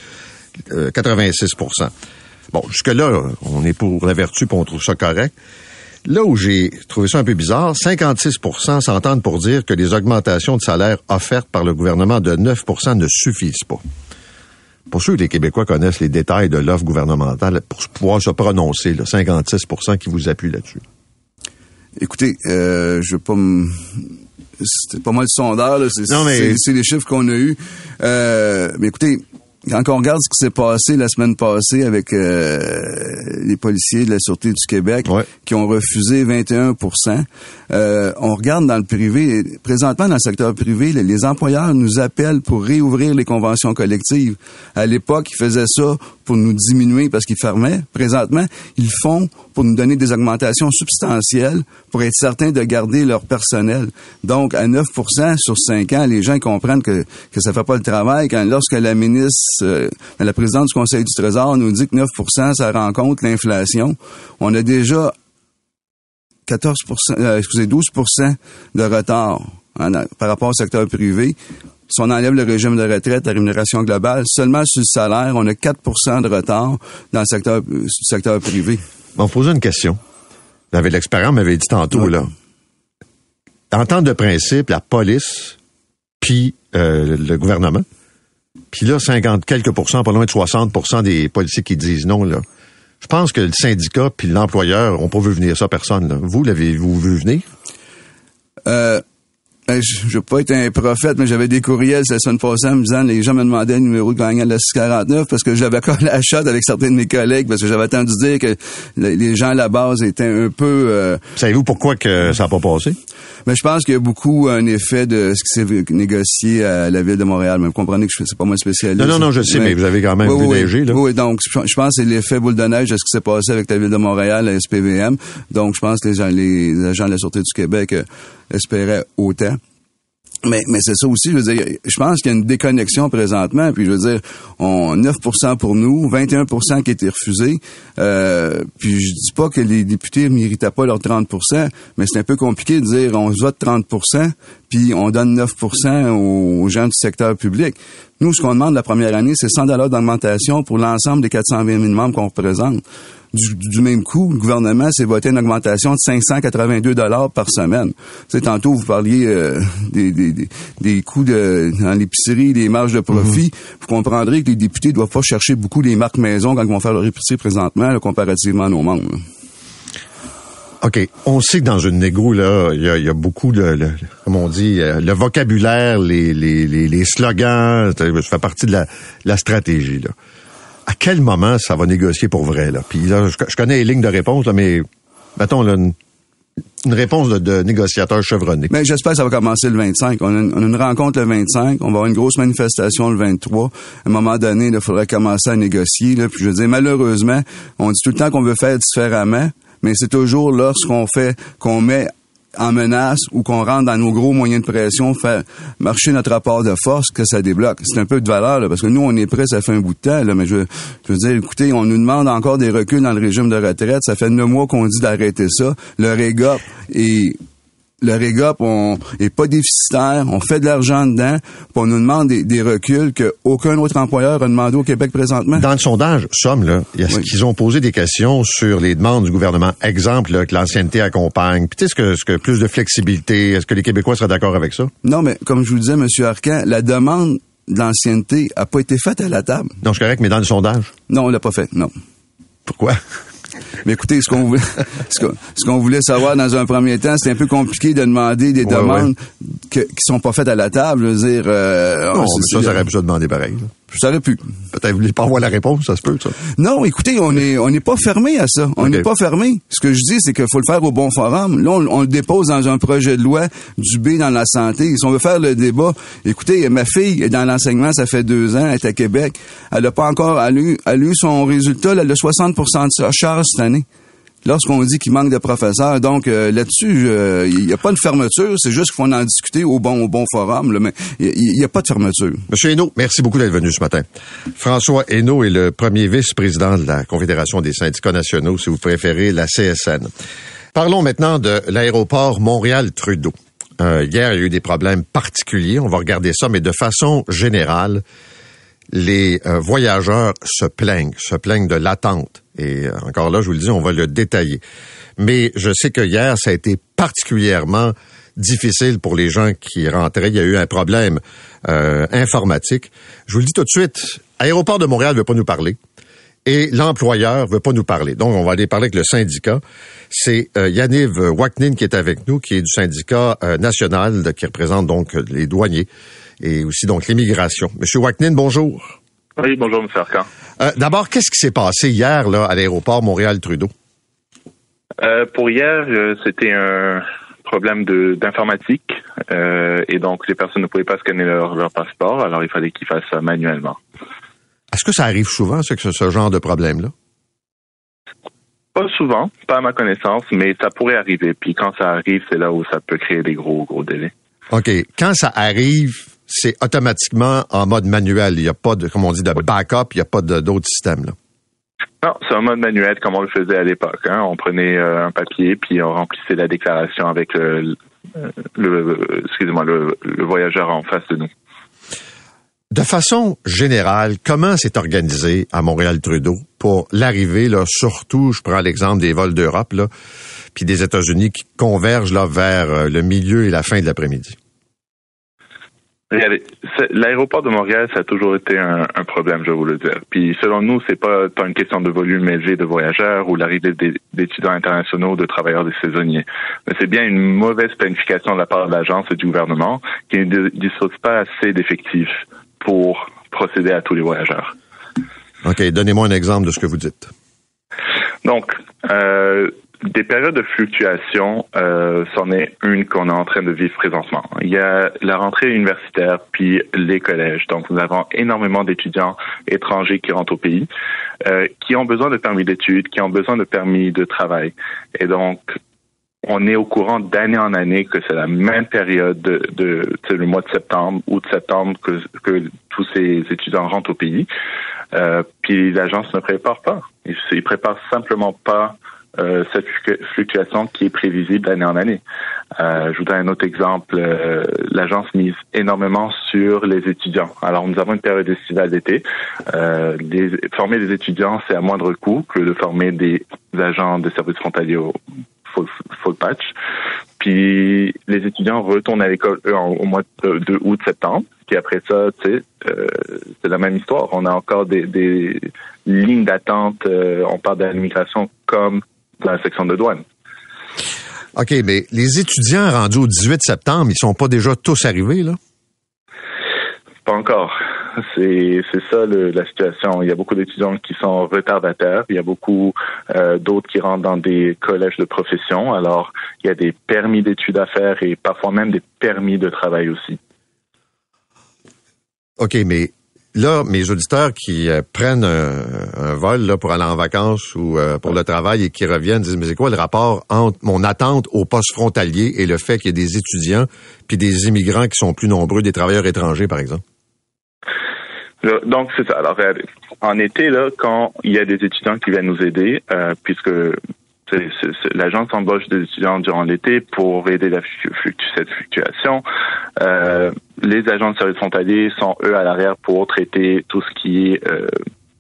86% euh, Bon, jusque-là, on est pour la vertu, puis on trouve ça correct. Là où j'ai trouvé ça un peu bizarre, 56% s'entendent pour dire que les augmentations de salaire offertes par le gouvernement de 9% ne suffisent pas. Pour ceux que les Québécois connaissent les détails de l'offre gouvernementale, pour pouvoir se prononcer, là, 56% qui vous appuient là-dessus. Écoutez, euh, je veux pas me... C'était pas mal sondeur, c'est les chiffres qu'on a eus. Euh, mais écoutez, quand on regarde ce qui s'est passé la semaine passée avec euh, les policiers de la Sûreté du Québec qui ont refusé 21% euh, on regarde dans le privé, présentement dans le secteur privé, les, employeurs nous appellent pour réouvrir les conventions collectives. À l'époque, ils faisaient ça pour nous diminuer parce qu'ils fermaient. Présentement, ils font pour nous donner des augmentations substantielles pour être certains de garder leur personnel. Donc, à 9% sur 5 ans, les gens comprennent que, que ça fait pas le travail. Quand, lorsque la ministre, euh, la présidente du Conseil du Trésor nous dit que 9% ça rencontre l'inflation, on a déjà 14 euh, excusez, 12% de retard hein, par rapport au secteur privé. Si on enlève le régime de retraite, la rémunération globale, seulement sur le salaire, on a 4% de retard dans le secteur, secteur privé. On pose une question. Vous avez l'expérience, m'avait dit tantôt, là. En temps de principe, la police, puis euh, le gouvernement, puis là, 50 quelques pourcents, pas loin de 60% des policiers qui disent non, là. Je pense que le syndicat puis l'employeur ont pas vu venir ça, personne. Vous, l'avez-vous vu venir? Euh, je, je veux pas être un prophète, mais j'avais des courriels la semaine passée en me disant les gens me demandaient le numéro de gagnant de la 649 parce que j'avais collé la chatte avec certains de mes collègues parce que j'avais entendu dire que les gens à la base étaient un peu. Euh, Savez-vous pourquoi que ça n'a pas passé? Mais je pense qu'il y a beaucoup un effet de ce qui s'est négocié à la ville de Montréal. Mais vous comprenez que c'est pas moi spécialiste. Non, non, non, je sais, mais, vous avez quand même oui, vu oui, là. Oui, donc je pense que c'est l'effet boule de neige de ce qui s'est passé avec la ville de Montréal, la SPVM. Donc je pense que les, les agents de la Sûreté du Québec euh, espéraient autant. Mais, mais c'est ça aussi, je veux dire, je pense qu'il y a une déconnexion présentement, puis je veux dire, on 9% pour nous, 21% qui a été refusé, euh, puis je dis pas que les députés méritaient pas leurs 30% mais c'est un peu compliqué de dire on vote 30% puis on donne 9% aux gens du secteur public. Nous, ce qu'on demande la première année, c'est 100 dollars d'augmentation pour l'ensemble des 420 000 membres qu'on représente du, même coup, le gouvernement s'est voté une augmentation de 582 dollars par semaine. C'est tantôt vous parliez euh, des, des, des, coûts de, dans l'épicerie, des marges de profit. Mhm. Vous comprendrez que les députés doivent pas chercher beaucoup les marques maison quand ils vont faire leur épicerie présentement, comparativement à nos membres. OK. On sait que dans une négo, là, il y a, beaucoup de, comme on dit, euh, le vocabulaire, les, les, les, slogans, ça fait partie de la, la stratégie, là à quel moment ça va négocier pour vrai? Là? Puis je, connais les lignes de réponse, là, mais mettons là, une, réponse de, négociateur chevronné. Mais j'espère que ça va commencer le 25. On a, une, rencontre le 25. On va avoir une grosse manifestation le 23. À un moment donné, il faudrait commencer à négocier. Là. Puis je veux dire, malheureusement, on dit tout le temps qu'on veut faire différemment, mais c'est toujours lorsqu'on fait, qu'on met en menace ou qu'on rentre dans nos gros moyens de pression, faire marcher notre rapport de force, que ça débloque. C'est un peu de valeur, parce que nous, on est prêts, ça fait un bout de temps, là, mais je, je veux dire, écoutez, on nous demande encore des reculs dans le régime de retraite. Ça fait neuf mois qu'on dit d'arrêter ça. Le REGOP est le REGOP on est pas déficitaire, on fait de l'argent dedans, puis on nous demande des, reculs que aucun autre employeur a demandé au Québec présentement. Dans le sondage, somme là, est-ce qu'ils ont posé des questions sur les demandes du gouvernement Exemple, là, que l'ancienneté accompagne. Puis, est-ce que, ce que plus de flexibilité, est-ce que les Québécois seraient d'accord avec ça? Non, mais comme je vous disais, Monsieur Arcan, la demande de l'ancienneté a pas été faite à la table. Non, c'est correct, mais dans le sondage? Non, on l'a pas fait. Non. Pourquoi? Mais écoutez, ce qu'on voulait, ce qu'on voulait savoir dans un premier temps, c'est un peu compliqué de demander des demandes qui sont pas faites à la table. Je veux dire, euh, non, ça, ça aurait pu demander pareil. Ça aurait pu. Peut-être vous voulez pas avoir la réponse, ça se peut, ça. Non, écoutez, on est on n'est pas fermé à ça. On n'est pas fermé. Ce que je dis, c'est qu'il faut le faire au bon forum. Là, on, le dépose dans un projet de loi du B dans la santé. Si on veut faire le débat, écoutez, ma fille est dans l'enseignement, ça fait deux ans, elle est à Québec. Elle a pas encore, elle a eu, elle a eu son résultat, elle a 60% de sa charge cette année lorsqu'on dit qu'il manque de professeurs. Donc euh, là-dessus, il n'y a pas de fermeture, c'est juste qu'il faut en discuter au bon forum, mais il n'y a, pas de fermeture. Monsieur Hainaut, merci beaucoup d'être venu ce matin. François Hainaut est le premier vice-président de la Confédération des syndicats nationaux, si vous préférez, la CSN. Parlons maintenant de l'aéroport Montréal-Trudeau. Euh, hier, il y a eu des problèmes particuliers. On va regarder ça, mais de façon générale, les euh, voyageurs se plaignent, se plaignent de l'attente. Et euh, encore là, je vous le dis, on va le détailler. Mais je sais que hier, ça a été particulièrement difficile pour les gens qui rentraient. Il y a eu un problème euh, informatique. Je vous le dis tout de suite, Aéroport de Montréal ne veut pas nous parler et l'employeur veut pas nous parler. Donc, on va aller parler avec le syndicat. C'est euh, Yaniv Waknin qui est avec nous, qui est du syndicat national, qui représente donc les douaniers et aussi donc l'immigration. Monsieur Waknin, bonjour. Oui, bonjour, M. Arcan. Euh, D'abord, qu'est-ce qui s'est passé hier là, à l'aéroport Montréal-Trudeau? Euh, pour hier, euh, c'était un problème d'informatique et donc les personnes ne pouvaient pas scanner leur, leur passeport, alors il fallait qu'ils fassent ça manuellement. Est-ce que ça arrive souvent, ce, ce genre de problème-là? Pas souvent, pas à ma connaissance, mais ça pourrait arriver. Puis quand ça arrive, c'est là où ça peut créer des gros, gros délais. OK. Quand ça arrive, c'est automatiquement en mode manuel. Il n'y a pas de, comme on dit, de backup, il n'y a pas d'autres systèmes. Là. Non, c'est un mode manuel comme on le faisait à l'époque. Hein. On prenait euh, un papier puis on remplissait la déclaration avec le, le excusez-moi le, voyageur en face de nous. De façon générale, comment c'est organisé à Montréal-Trudeau pour l'arrivée, là, surtout, je prends l'exemple des vols d'Europe, là, puis des États-Unis qui convergent là vers euh, le milieu et la fin de l'après-midi? Regardez, l'aéroport de Montréal, ça a toujours été un, problème, je vais vous le dire. Puis selon nous, c'est pas pas une question de volume élevé de voyageurs ou l'arrivée d'étudiants internationaux, de travailleurs des saisonniers. Mais c'est bien une mauvaise planification de la part de l'agence et du gouvernement qui ne dispose pas assez d'effectifs pour procéder à tous les voyageurs. OK, donnez-moi un exemple de ce que vous dites. Donc, euh, des périodes de fluctuation, euh, c'en est une qu'on est en train de vivre présentement. Il y a la rentrée universitaire, puis les collèges. Donc, nous avons énormément d'étudiants étrangers qui rentrent au pays, euh, qui ont besoin de permis d'études, qui ont besoin de permis de travail. Et donc, on est au courant d'année en année que c'est la même période de, de le mois de septembre de septembre que, que tous ces étudiants rentrent au pays. Euh, puis l'agence ne prépare pas. Ils, ne préparent simplement pas euh, cette fluctuation qui est prévisible d'année en année. Euh, je vous donne un autre exemple. Euh, L'agence mise énormément sur les étudiants. Alors, nous avons une période estivale d'été. Euh, former des étudiants, c'est à moindre coût que de former des agents de services frontaliers au full, full patch. Puis, les étudiants retournent à l'école au mois de, de août-septembre. Puis après ça, tu sais, euh, c'est la même histoire. On a encore des, des lignes d'attente. on parle de l'immigration comme la section de douane. OK, mais les étudiants rendus au 18 septembre, ils sont pas déjà tous arrivés, là? Pas encore. C'est ça la situation. Il y a beaucoup d'étudiants qui sont retardataires. Il y a beaucoup euh, d'autres qui rentrent dans des collèges de profession. Alors, il y a des permis d'études à faire et parfois même des permis de travail aussi. OK, mais là, mes auditeurs qui euh, prennent un, vol là, pour aller en vacances ou euh, pour le travail et qui reviennent disent, mais c'est quoi le rapport entre mon attente au poste frontalier et le fait qu'il y ait des étudiants puis des immigrants qui sont plus nombreux, des travailleurs étrangers, par exemple? Donc, c'est ça. Alors, en été, là, quand il y a des étudiants qui viennent nous aider, euh, puisque L'agence embauche des étudiants durant l'été pour aider la cette fluctuation. Euh, les agents de service frontalier sont, eux, à l'arrière pour traiter tout ce qui est euh,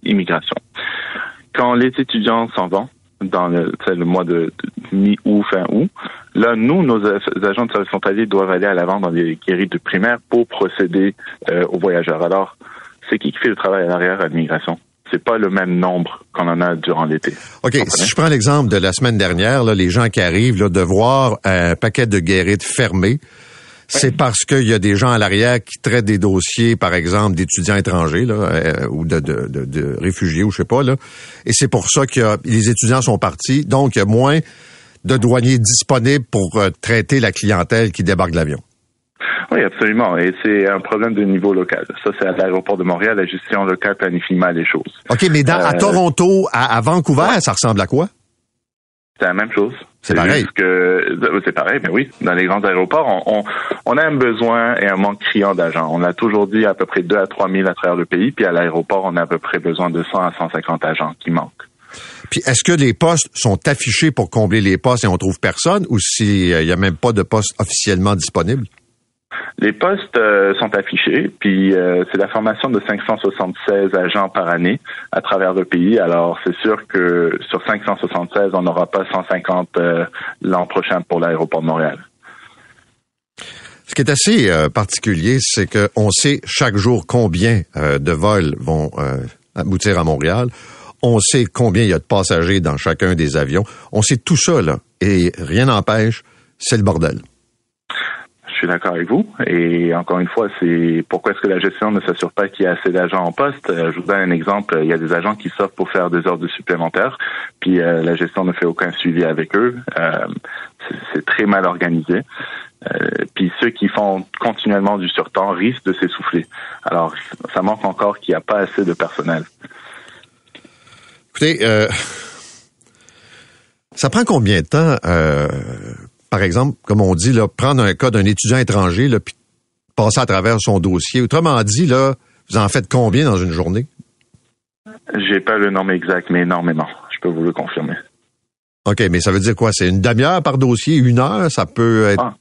immigration. Quand les étudiants s'en vont, dans le, le mois de, mi-août, fin août, là, nous, nos agents de service frontalier doivent aller à l'avant dans les guéris de primaire pour procéder euh, aux voyageurs. Alors, c'est qui qui fait le travail à l'arrière à l'immigration? c'est pas le même nombre qu'on en a durant l'été. OK, si je prends l'exemple de la semaine dernière, là, les gens qui arrivent là, de voir un paquet de guérites fermés, c'est parce qu'il y a des gens à l'arrière qui traitent des dossiers, par exemple, d'étudiants étrangers là, euh, ou de, de, de, réfugiés ou je sais pas. Là. Et c'est pour ça que les étudiants sont partis. Donc, il y a moins de douaniers disponibles pour euh, traiter la clientèle qui débarque de l'avion. Oui, absolument. Et c'est un problème de niveau local. Ça, c'est à l'aéroport de Montréal. La gestion locale planifie mal les choses. OK, mais à euh, Toronto, à, Vancouver, ça ressemble à quoi? C'est la même chose. C'est pareil. que c'est pareil, mais oui, dans les grands aéroports, on, on, a un besoin et un manque criant d'agents. On a toujours dit à peu près 2 à 3 000 à travers le pays, puis à l'aéroport, on a à peu près besoin de 100 à 150 agents qui manquent. Puis est-ce que les postes sont affichés pour combler les postes et on trouve personne, ou s'il n'y a même pas de postes officiellement disponibles? Les postes euh, sont affichés, puis euh, c'est la formation de 576 agents par année à travers le pays. Alors, c'est sûr que sur 576, on n'aura pas 150 euh, l'an prochain pour l'aéroport de Montréal. Ce qui est assez particulier, c'est qu'on sait chaque jour combien de vols vont aboutir à Montréal. On sait combien il y a de passagers dans chacun des avions. On sait tout ça, là. Et rien n'empêche, c'est le bordel je suis d'accord avec vous. Et encore une fois, c'est pourquoi est-ce que la gestion ne s'assure pas qu'il y a assez d'agents en poste? Euh, je vous donne un exemple. Il y a des agents qui sortent pour faire des heures de supplémentaires, puis euh, la gestion ne fait aucun suivi avec eux. Euh, c'est très mal organisé. puis ceux qui font continuellement du surtemps risquent de s'essouffler. Alors, ça manque encore qu'il n'y a pas assez de personnel. Écoutez, ça prend combien de temps par exemple, comme on dit, là, prendre un cas d'un étudiant étranger, là, puis passer à travers son dossier. Autrement dit, là, vous en faites combien dans une journée? J'ai pas le nombre exact, mais énormément. Je peux vous le confirmer. OK, mais ça veut dire quoi? C'est une demi-heure par dossier, une heure? Ça peut être. Ah.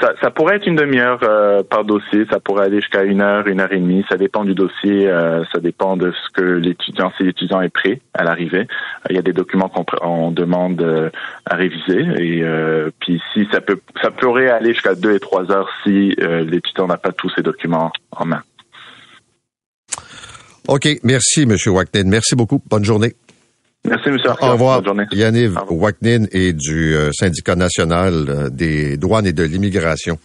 Ça, pourrait être une demi-heure euh, par dossier, ça pourrait aller jusqu'à une heure, une heure et demie. Ça dépend du dossier, euh, ça dépend de ce que l'étudiant, si l'étudiant est prêt à l'arrivée. Il y a des documents qu'on demande à réviser et puis si ça peut, ça pourrait aller jusqu'à deux et trois heures si l'étudiant n'a pas tous ses documents en main. OK, merci, M. Wacknin. Merci beaucoup. Bonne journée. Merci, monsieur. Au revoir. Yanniv Waknin est du euh, syndicat national euh, des douanes et de l'immigration.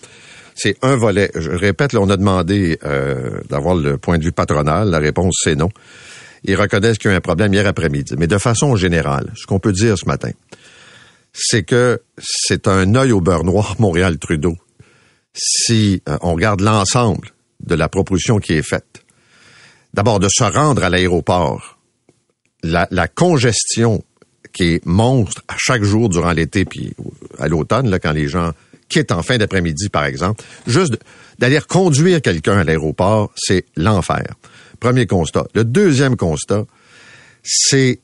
C'est un volet. Je répète, là, on a demandé euh, d'avoir le point de vue patronal. La réponse, c'est non. Ils reconnaissent qu'il y a un problème hier après-midi. Mais de façon générale, ce qu'on peut dire ce matin, c'est que c'est un œil au beurre noir Montréal-Trudeau. Si on regarde l'ensemble de la proposition qui est faite, d'abord de se rendre à l'aéroport la, congestion qui est monstre à chaque jour durant l'été puis à l'automne, là, quand les gens quittent en fin d'après-midi, par exemple, juste d'aller conduire quelqu'un à l'aéroport, c'est l'enfer. Premier constat. Le deuxième constat, c'est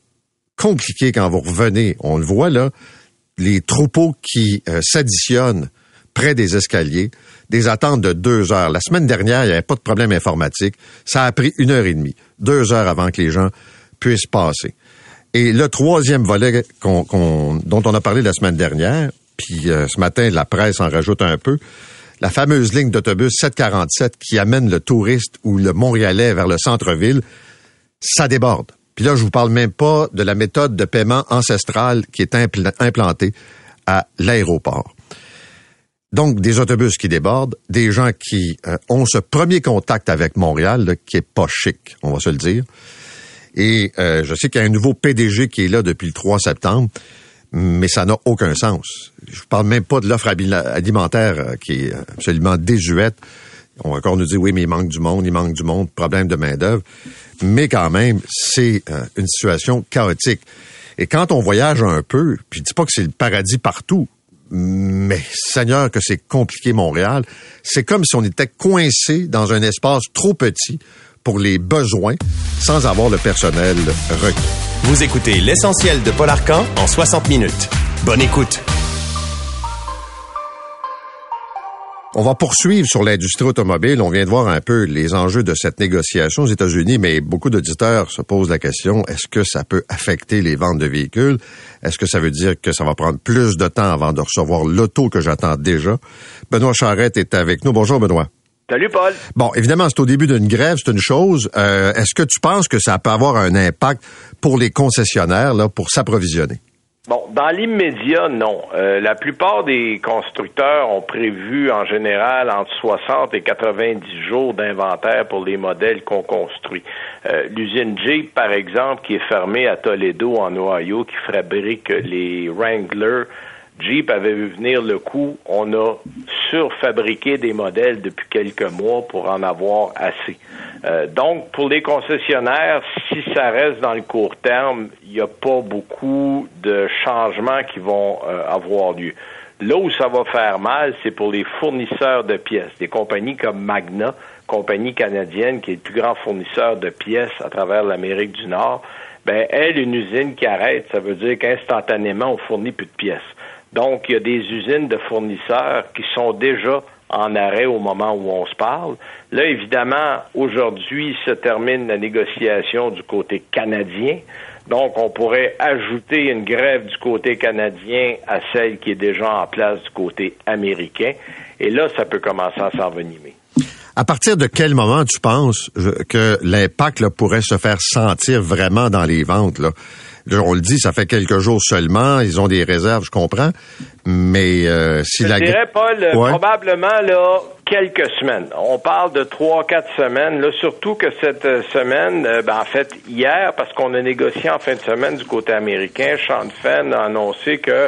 compliqué quand vous revenez. On le voit là, les troupeaux qui euh, s'additionnent près des escaliers, des attentes de deux heures. La semaine dernière, il n'y avait pas de problème informatique. Ça a pris une heure et demie, deux heures avant que les gens puisse passer. Et le troisième volet dont on a parlé la semaine dernière, puis euh, ce matin, la presse en rajoute un peu, la fameuse ligne d'autobus 747 qui amène le touriste ou le Montréalais vers le centre-ville, ça déborde. Puis là, je vous parle même pas de la méthode de paiement ancestrale qui est implantée à l'aéroport. Donc, des autobus qui débordent, des gens qui euh, ont ce premier contact avec Montréal, qui est pas chic, on va se le dire. Et euh, je sais qu'il y a un nouveau PDG qui est là depuis le 3 septembre, mais ça n'a aucun sens. Je parle même pas de l'offre alimentaire euh, qui est absolument désuète. On va encore nous dire, oui, mais il manque du monde, il manque du monde, problème de main-d'œuvre. Mais quand même, c'est euh, une situation chaotique. Et quand on voyage un peu, puis je dis pas que c'est le paradis partout, mais Seigneur que c'est compliqué Montréal, c'est comme si on était coincé dans un espace trop petit pour les besoins sans avoir le personnel requis. Vous écoutez l'essentiel de Paul Arcan en 60 minutes. Bonne écoute. On va poursuivre sur l'industrie automobile. On vient de voir un peu les enjeux de cette négociation aux États-Unis, mais beaucoup d'auditeurs se posent la question, est-ce que ça peut affecter les ventes de véhicules? Est-ce que ça veut dire que ça va prendre plus de temps avant de recevoir l'auto que j'attends déjà? Benoît Charrette est avec nous. Bonjour, Benoît. Salut, Paul. Bon, évidemment, c'est au début d'une grève, c'est une chose. Euh, est-ce que tu penses que ça peut avoir un impact pour les concessionnaires là, pour s'approvisionner? Bon, dans l'immédiat, non. Euh, la plupart des constructeurs ont prévu en général entre 60 et 90 jours d'inventaire pour les modèles qu'on construit. Euh, l'usine Jeep, par exemple, qui est fermée à Toledo, en Ohio, qui fabrique les Wrangler Jeep avait vu venir le coup. On a surfabriqué des modèles depuis quelques mois pour en avoir assez. Euh, donc, pour les concessionnaires, si ça reste dans le court terme, il n'y a pas beaucoup de changements qui vont euh, avoir lieu. Là où ça va faire mal, c'est pour les fournisseurs de pièces. Des compagnies comme Magna, compagnie canadienne qui est le plus grand fournisseur de pièces à travers l'Amérique du Nord, ben elle, une usine qui arrête, ça veut dire qu'instantanément, on fournit plus de pièces. Donc, il y a des usines de fournisseurs qui sont déjà en arrêt au moment où on se parle. Là, évidemment, aujourd'hui se termine la négociation du côté canadien. Donc, on pourrait ajouter une grève du côté canadien à celle qui est déjà en place du côté américain. Et là, ça peut commencer à s'envenimer. À partir de quel moment tu penses que l'impact pourrait se faire sentir vraiment dans les ventes? On le dit, ça fait quelques jours seulement. Ils ont des réserves, je comprends. Mais euh, si je la... dirais, Paul, probablement là quelques semaines. On parle de trois, quatre semaines. Là, surtout que cette euh, semaine, euh, ben, en fait, hier, parce qu'on a négocié en fin de semaine du côté américain, Sean Fenn a annoncé que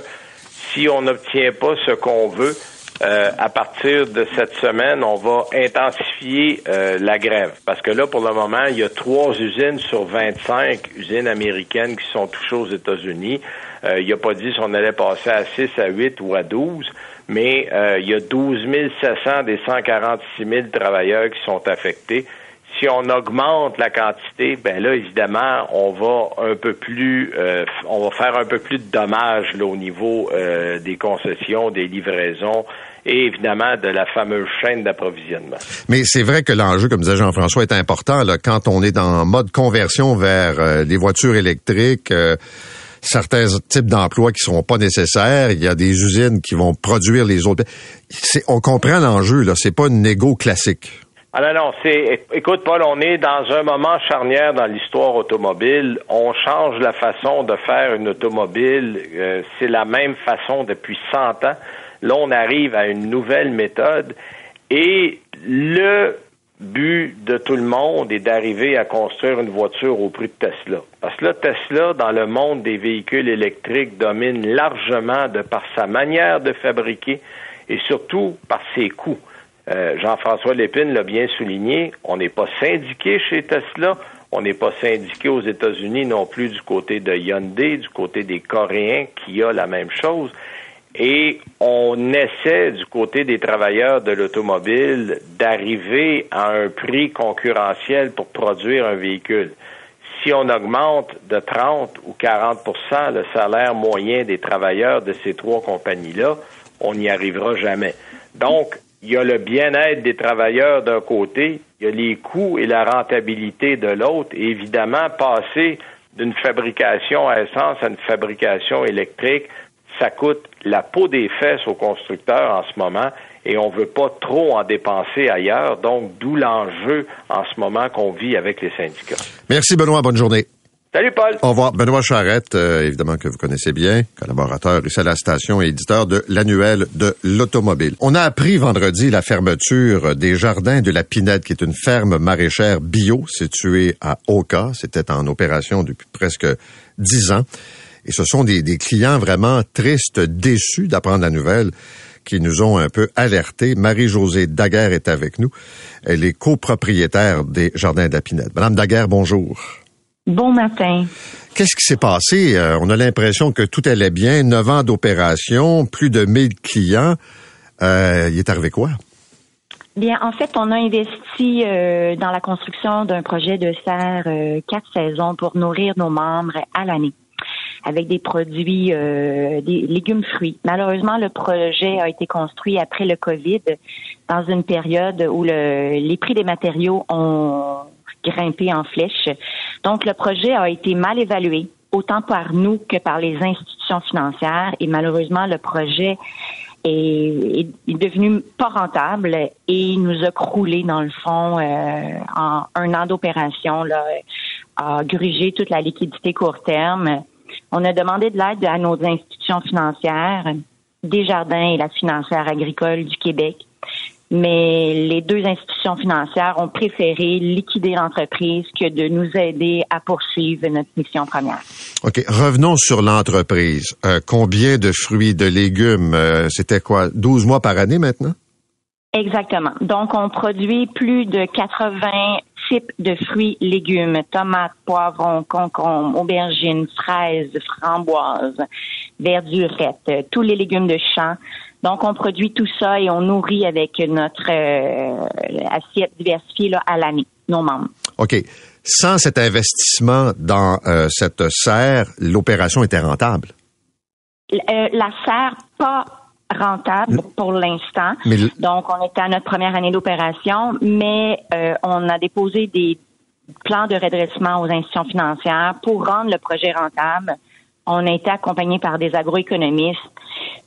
si on n'obtient pas ce qu'on veut, euh, à partir de cette semaine, on va intensifier euh, la grève. Parce que là, pour le moment, il y a trois usines sur 25 usines américaines qui sont touchées aux États-Unis. Euh, il n'a pas dit si on allait passer à 6, à 8 ou à 12, mais il y a 12 700 des 146 000 travailleurs qui sont affectés. Si si on augmente la quantité, ben là, évidemment, on va un peu plus, euh, on va faire un peu plus de dommages là, au niveau euh, des concessions, des livraisons et évidemment de la fameuse chaîne d'approvisionnement. Mais c'est vrai que l'enjeu, comme disait Jean-François, est important là, quand on est en mode conversion vers euh, des voitures électriques. Euh, certains types d'emplois qui sont pas nécessaires, il y a des usines qui vont produire les autres. on comprend l'enjeu là, c'est pas une négo classique. Ah non, non, c'est écoute Paul, on est dans un moment charnière dans l'histoire automobile. On change la façon de faire une automobile. Euh, c'est la même façon depuis 100 ans. Là, on arrive à une nouvelle méthode et le but de tout le monde est d'arriver à construire une voiture au prix de Tesla. Parce que là, Tesla, dans le monde des véhicules électriques, domine largement de par sa manière de fabriquer et surtout par ses coûts. Euh, Jean-François Lépine l'a bien souligné, on n'est pas syndiqué chez Tesla, on n'est pas syndiqué aux États-Unis non plus du côté de Hyundai, du côté des Coréens qui a la même chose. Et on essaie du côté des travailleurs de l'automobile d'arriver à un prix concurrentiel pour produire un véhicule. Si on augmente de 30 ou 40% le salaire moyen des travailleurs de ces trois compagnies-là, on n'y arrivera jamais. Donc, il y a le bien-être des travailleurs d'un côté, il y a les coûts et la rentabilité de l'autre, et évidemment, passer d'une fabrication à essence à une fabrication électrique, ça coûte la peau des fesses aux constructeurs en ce moment et on ne veut pas trop en dépenser ailleurs. Donc, d'où l'enjeu en ce moment qu'on vit avec les syndicats. Merci Benoît, bonne journée. Salut Paul. Au revoir. Benoît Charrette, euh, évidemment que vous connaissez bien, collaborateur ici à la station et éditeur de l'annuel de l'automobile. On a appris vendredi la fermeture des jardins de la Pinette, qui est une ferme maraîchère bio située à Oka. C'était en opération depuis presque dix ans. Et ce sont des, clients vraiment tristes, déçus d'apprendre la nouvelle qui nous ont un peu alertés. Marie-Josée Daguerre est avec nous. Elle est copropriétaire des Jardins d'Apinette. Madame Daguerre, bonjour. Bon matin. Qu'est-ce qui s'est passé? Euh, on a l'impression que tout allait bien. Neuf ans d'opération, plus de 1000 clients. Euh, il est arrivé quoi? Bien, en fait, on a investi euh, dans la construction d'un projet de serre quatre saisons pour nourrir nos membres à l'année avec des produits, euh, des légumes fruits. Malheureusement, le projet a été construit après le COVID, dans une période où le, les prix des matériaux ont grimpé en flèche. Donc, le projet a été mal évalué, autant par nous que par les institutions financières. Et malheureusement, le projet est, est, devenu pas rentable et nous a croulé dans le fond euh, en un an d'opération, a grugé toute la liquidité court terme on a demandé de l'aide à nos institutions financières, Desjardins et la financière agricole du Québec. Mais les deux institutions financières ont préféré liquider l'entreprise que de nous aider à poursuivre notre mission première. OK. Revenons sur l'entreprise. Euh, combien de fruits, de légumes? Euh, c'était quoi? 12 mois par année maintenant? Exactement. Donc, on produit plus de 80 types de fruits, légumes, tomates, poivrons, concombres, aubergines, fraises, framboises, verdurettes, tous les légumes de champ. Donc, on produit tout ça et on nourrit avec notre euh, assiette diversifiée là, à l'année, nos membres. OK. Sans cet investissement dans euh, cette serre, l'opération était rentable? Euh, la serre, pas rentable pour l'instant. Donc, on était à notre première année d'opération, mais euh, on a déposé des plans de redressement aux institutions financières pour rendre le projet rentable. On a été accompagné par des agroéconomistes,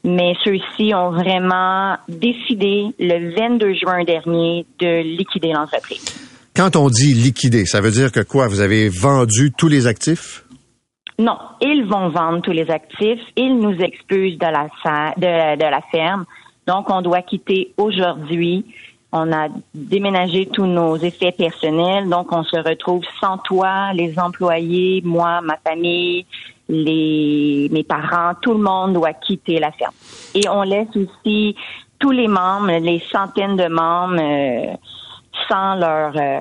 mais ceux-ci ont vraiment décidé le 22 juin dernier de liquider l'entreprise. Quand on dit liquider, ça veut dire que quoi? Vous avez vendu tous les actifs? Non, ils vont vendre tous les actifs. Ils nous expulsent de la, de, de la ferme. Donc, on doit quitter aujourd'hui. On a déménagé tous nos effets personnels. Donc, on se retrouve sans toi, les employés, moi, ma famille, les, mes parents. Tout le monde doit quitter la ferme. Et on laisse aussi tous les membres, les centaines de membres, euh, sans leurs euh,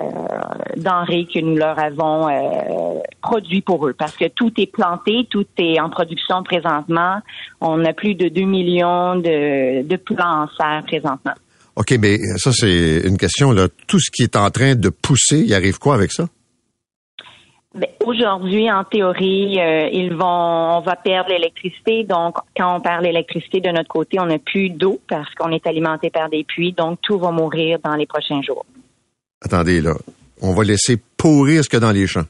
denrées que nous leur avons euh, produit pour eux. Parce que tout est planté, tout est en production présentement. On a plus de 2 millions de, de plants en serre présentement. OK, mais ça, c'est une question. Là. Tout ce qui est en train de pousser, il arrive quoi avec ça? Ben, aujourd'hui, en théorie, euh, ils vont, on va perdre l'électricité. Donc, quand on perd l'électricité de notre côté, on n'a plus d'eau parce qu'on est alimenté par des puits. Donc, tout va mourir dans les prochains jours. Attendez, là. On va laisser pourrir ce qu'il y a dans les champs.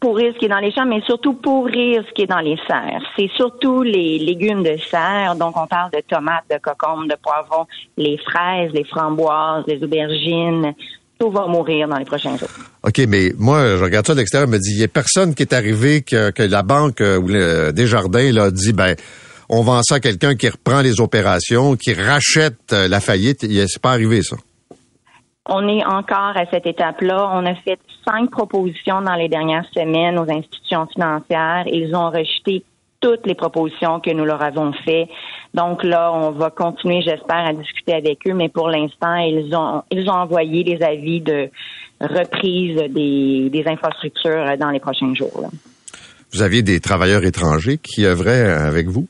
Pourrir ce qui est dans les champs, mais surtout pourrir ce qui est dans les serres. C'est surtout les légumes de serre. Donc, on parle de tomates, de cocombes, de poivrons, les fraises, les framboises, les aubergines, tout va mourir dans les prochains jours. OK, mais moi, je regarde ça de l'extérieur, me dit, il n'y a personne qui est arrivé que, que la banque euh, ou le Desjardins là, dit, ben, on vend ça à quelqu'un qui reprend les opérations, qui rachète euh, la faillite. C'est pas arrivé, ça. On est encore à cette étape-là. On a fait cinq propositions dans les dernières semaines aux institutions financières. Ils ont rejeté toutes les propositions que nous leur avons faites. Donc là, on va continuer, j'espère, à discuter avec eux, mais pour l'instant, ils ont ils ont envoyé les avis de reprise des, des infrastructures dans les prochains jours. Vous aviez des travailleurs étrangers qui œuvraient avec vous?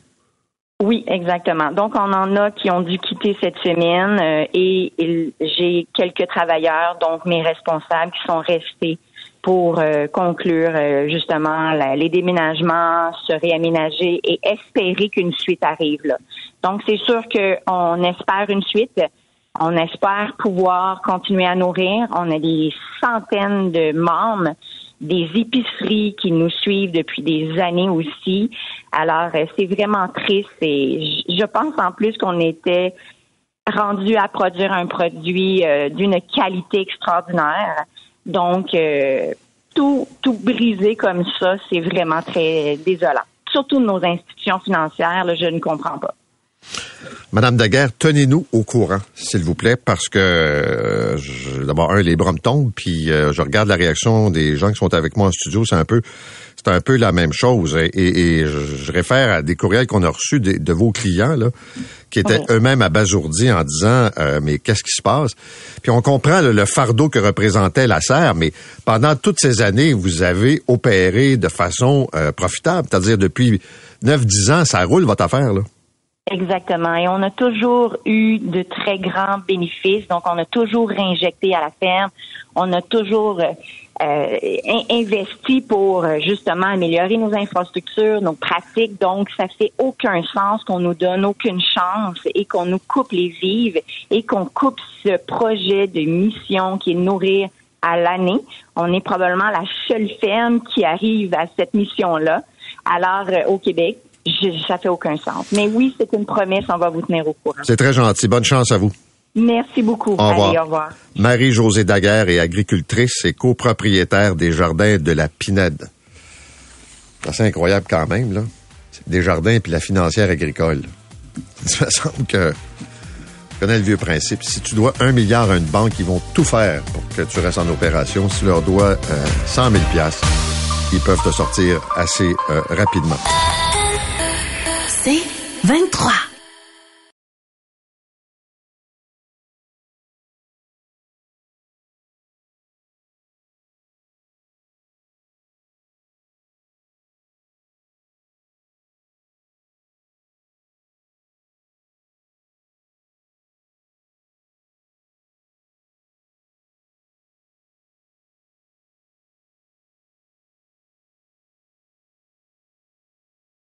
Oui, exactement. Donc, on en a qui ont dû quitter cette semaine euh, et j'ai quelques travailleurs, donc mes responsables, qui sont restés pour euh, conclure euh, justement les déménagements, se réaménager et espérer qu'une suite arrive là. Donc c'est sûr qu'on espère une suite. On espère pouvoir continuer à nourrir. On a des centaines de membres, des épiceries qui nous suivent depuis des années aussi. Alors euh, c'est vraiment triste et je pense en plus qu'on était rendu à produire un produit d'une qualité extraordinaire. Donc, euh, tout, tout brisé comme ça, c'est vraiment très désolant. Surtout nos institutions financières, là, je ne comprends pas. Madame Daguerre, tenez-nous au courant, s'il vous plaît, parce que euh, d'abord un, les bras me tombent, puis euh, je regarde la réaction des gens qui sont avec moi en studio, c'est un peu c'est un peu la même chose. Et, je, réfère à des courriels qu'on a reçus de, vos clients, là, qui étaient eux-mêmes abasourdis en disant euh, Mais qu'est-ce qui se passe? Puis on comprend le fardeau que représentait la serre, mais pendant toutes ces années, vous avez opéré de façon profitable. C'est-à-dire depuis 9-10 ans, ça roule votre affaire, là. Exactement. Et on a toujours eu de très grands bénéfices. Donc, on a toujours réinjecté à la ferme. On a toujours euh, investi pour euh, justement améliorer nos infrastructures, nos pratiques. Donc, ça fait aucun sens qu'on nous donne aucune chance et qu'on nous coupe les vives et qu'on coupe ce projet de mission qui est nourrir à l'année. On est probablement la seule ferme qui arrive à cette mission-là. Alors, euh, au Québec, je, ça fait aucun sens. Mais oui, c'est une promesse, on va vous tenir au courant. C'est très gentil. Bonne chance à vous. Merci beaucoup. Au revoir. au revoir. Marie-Josée Daguerre est agricultrice et copropriétaire des jardins de la Pinède. C'est incroyable quand même, là. Des jardins puis la financière agricole. Ça semble que je connais le vieux principe. Si tu dois un milliard à une banque, ils vont tout faire pour que tu restes en opération. Si tu leur dois euh, 100 000 ils peuvent te sortir assez euh, rapidement. C'est 23.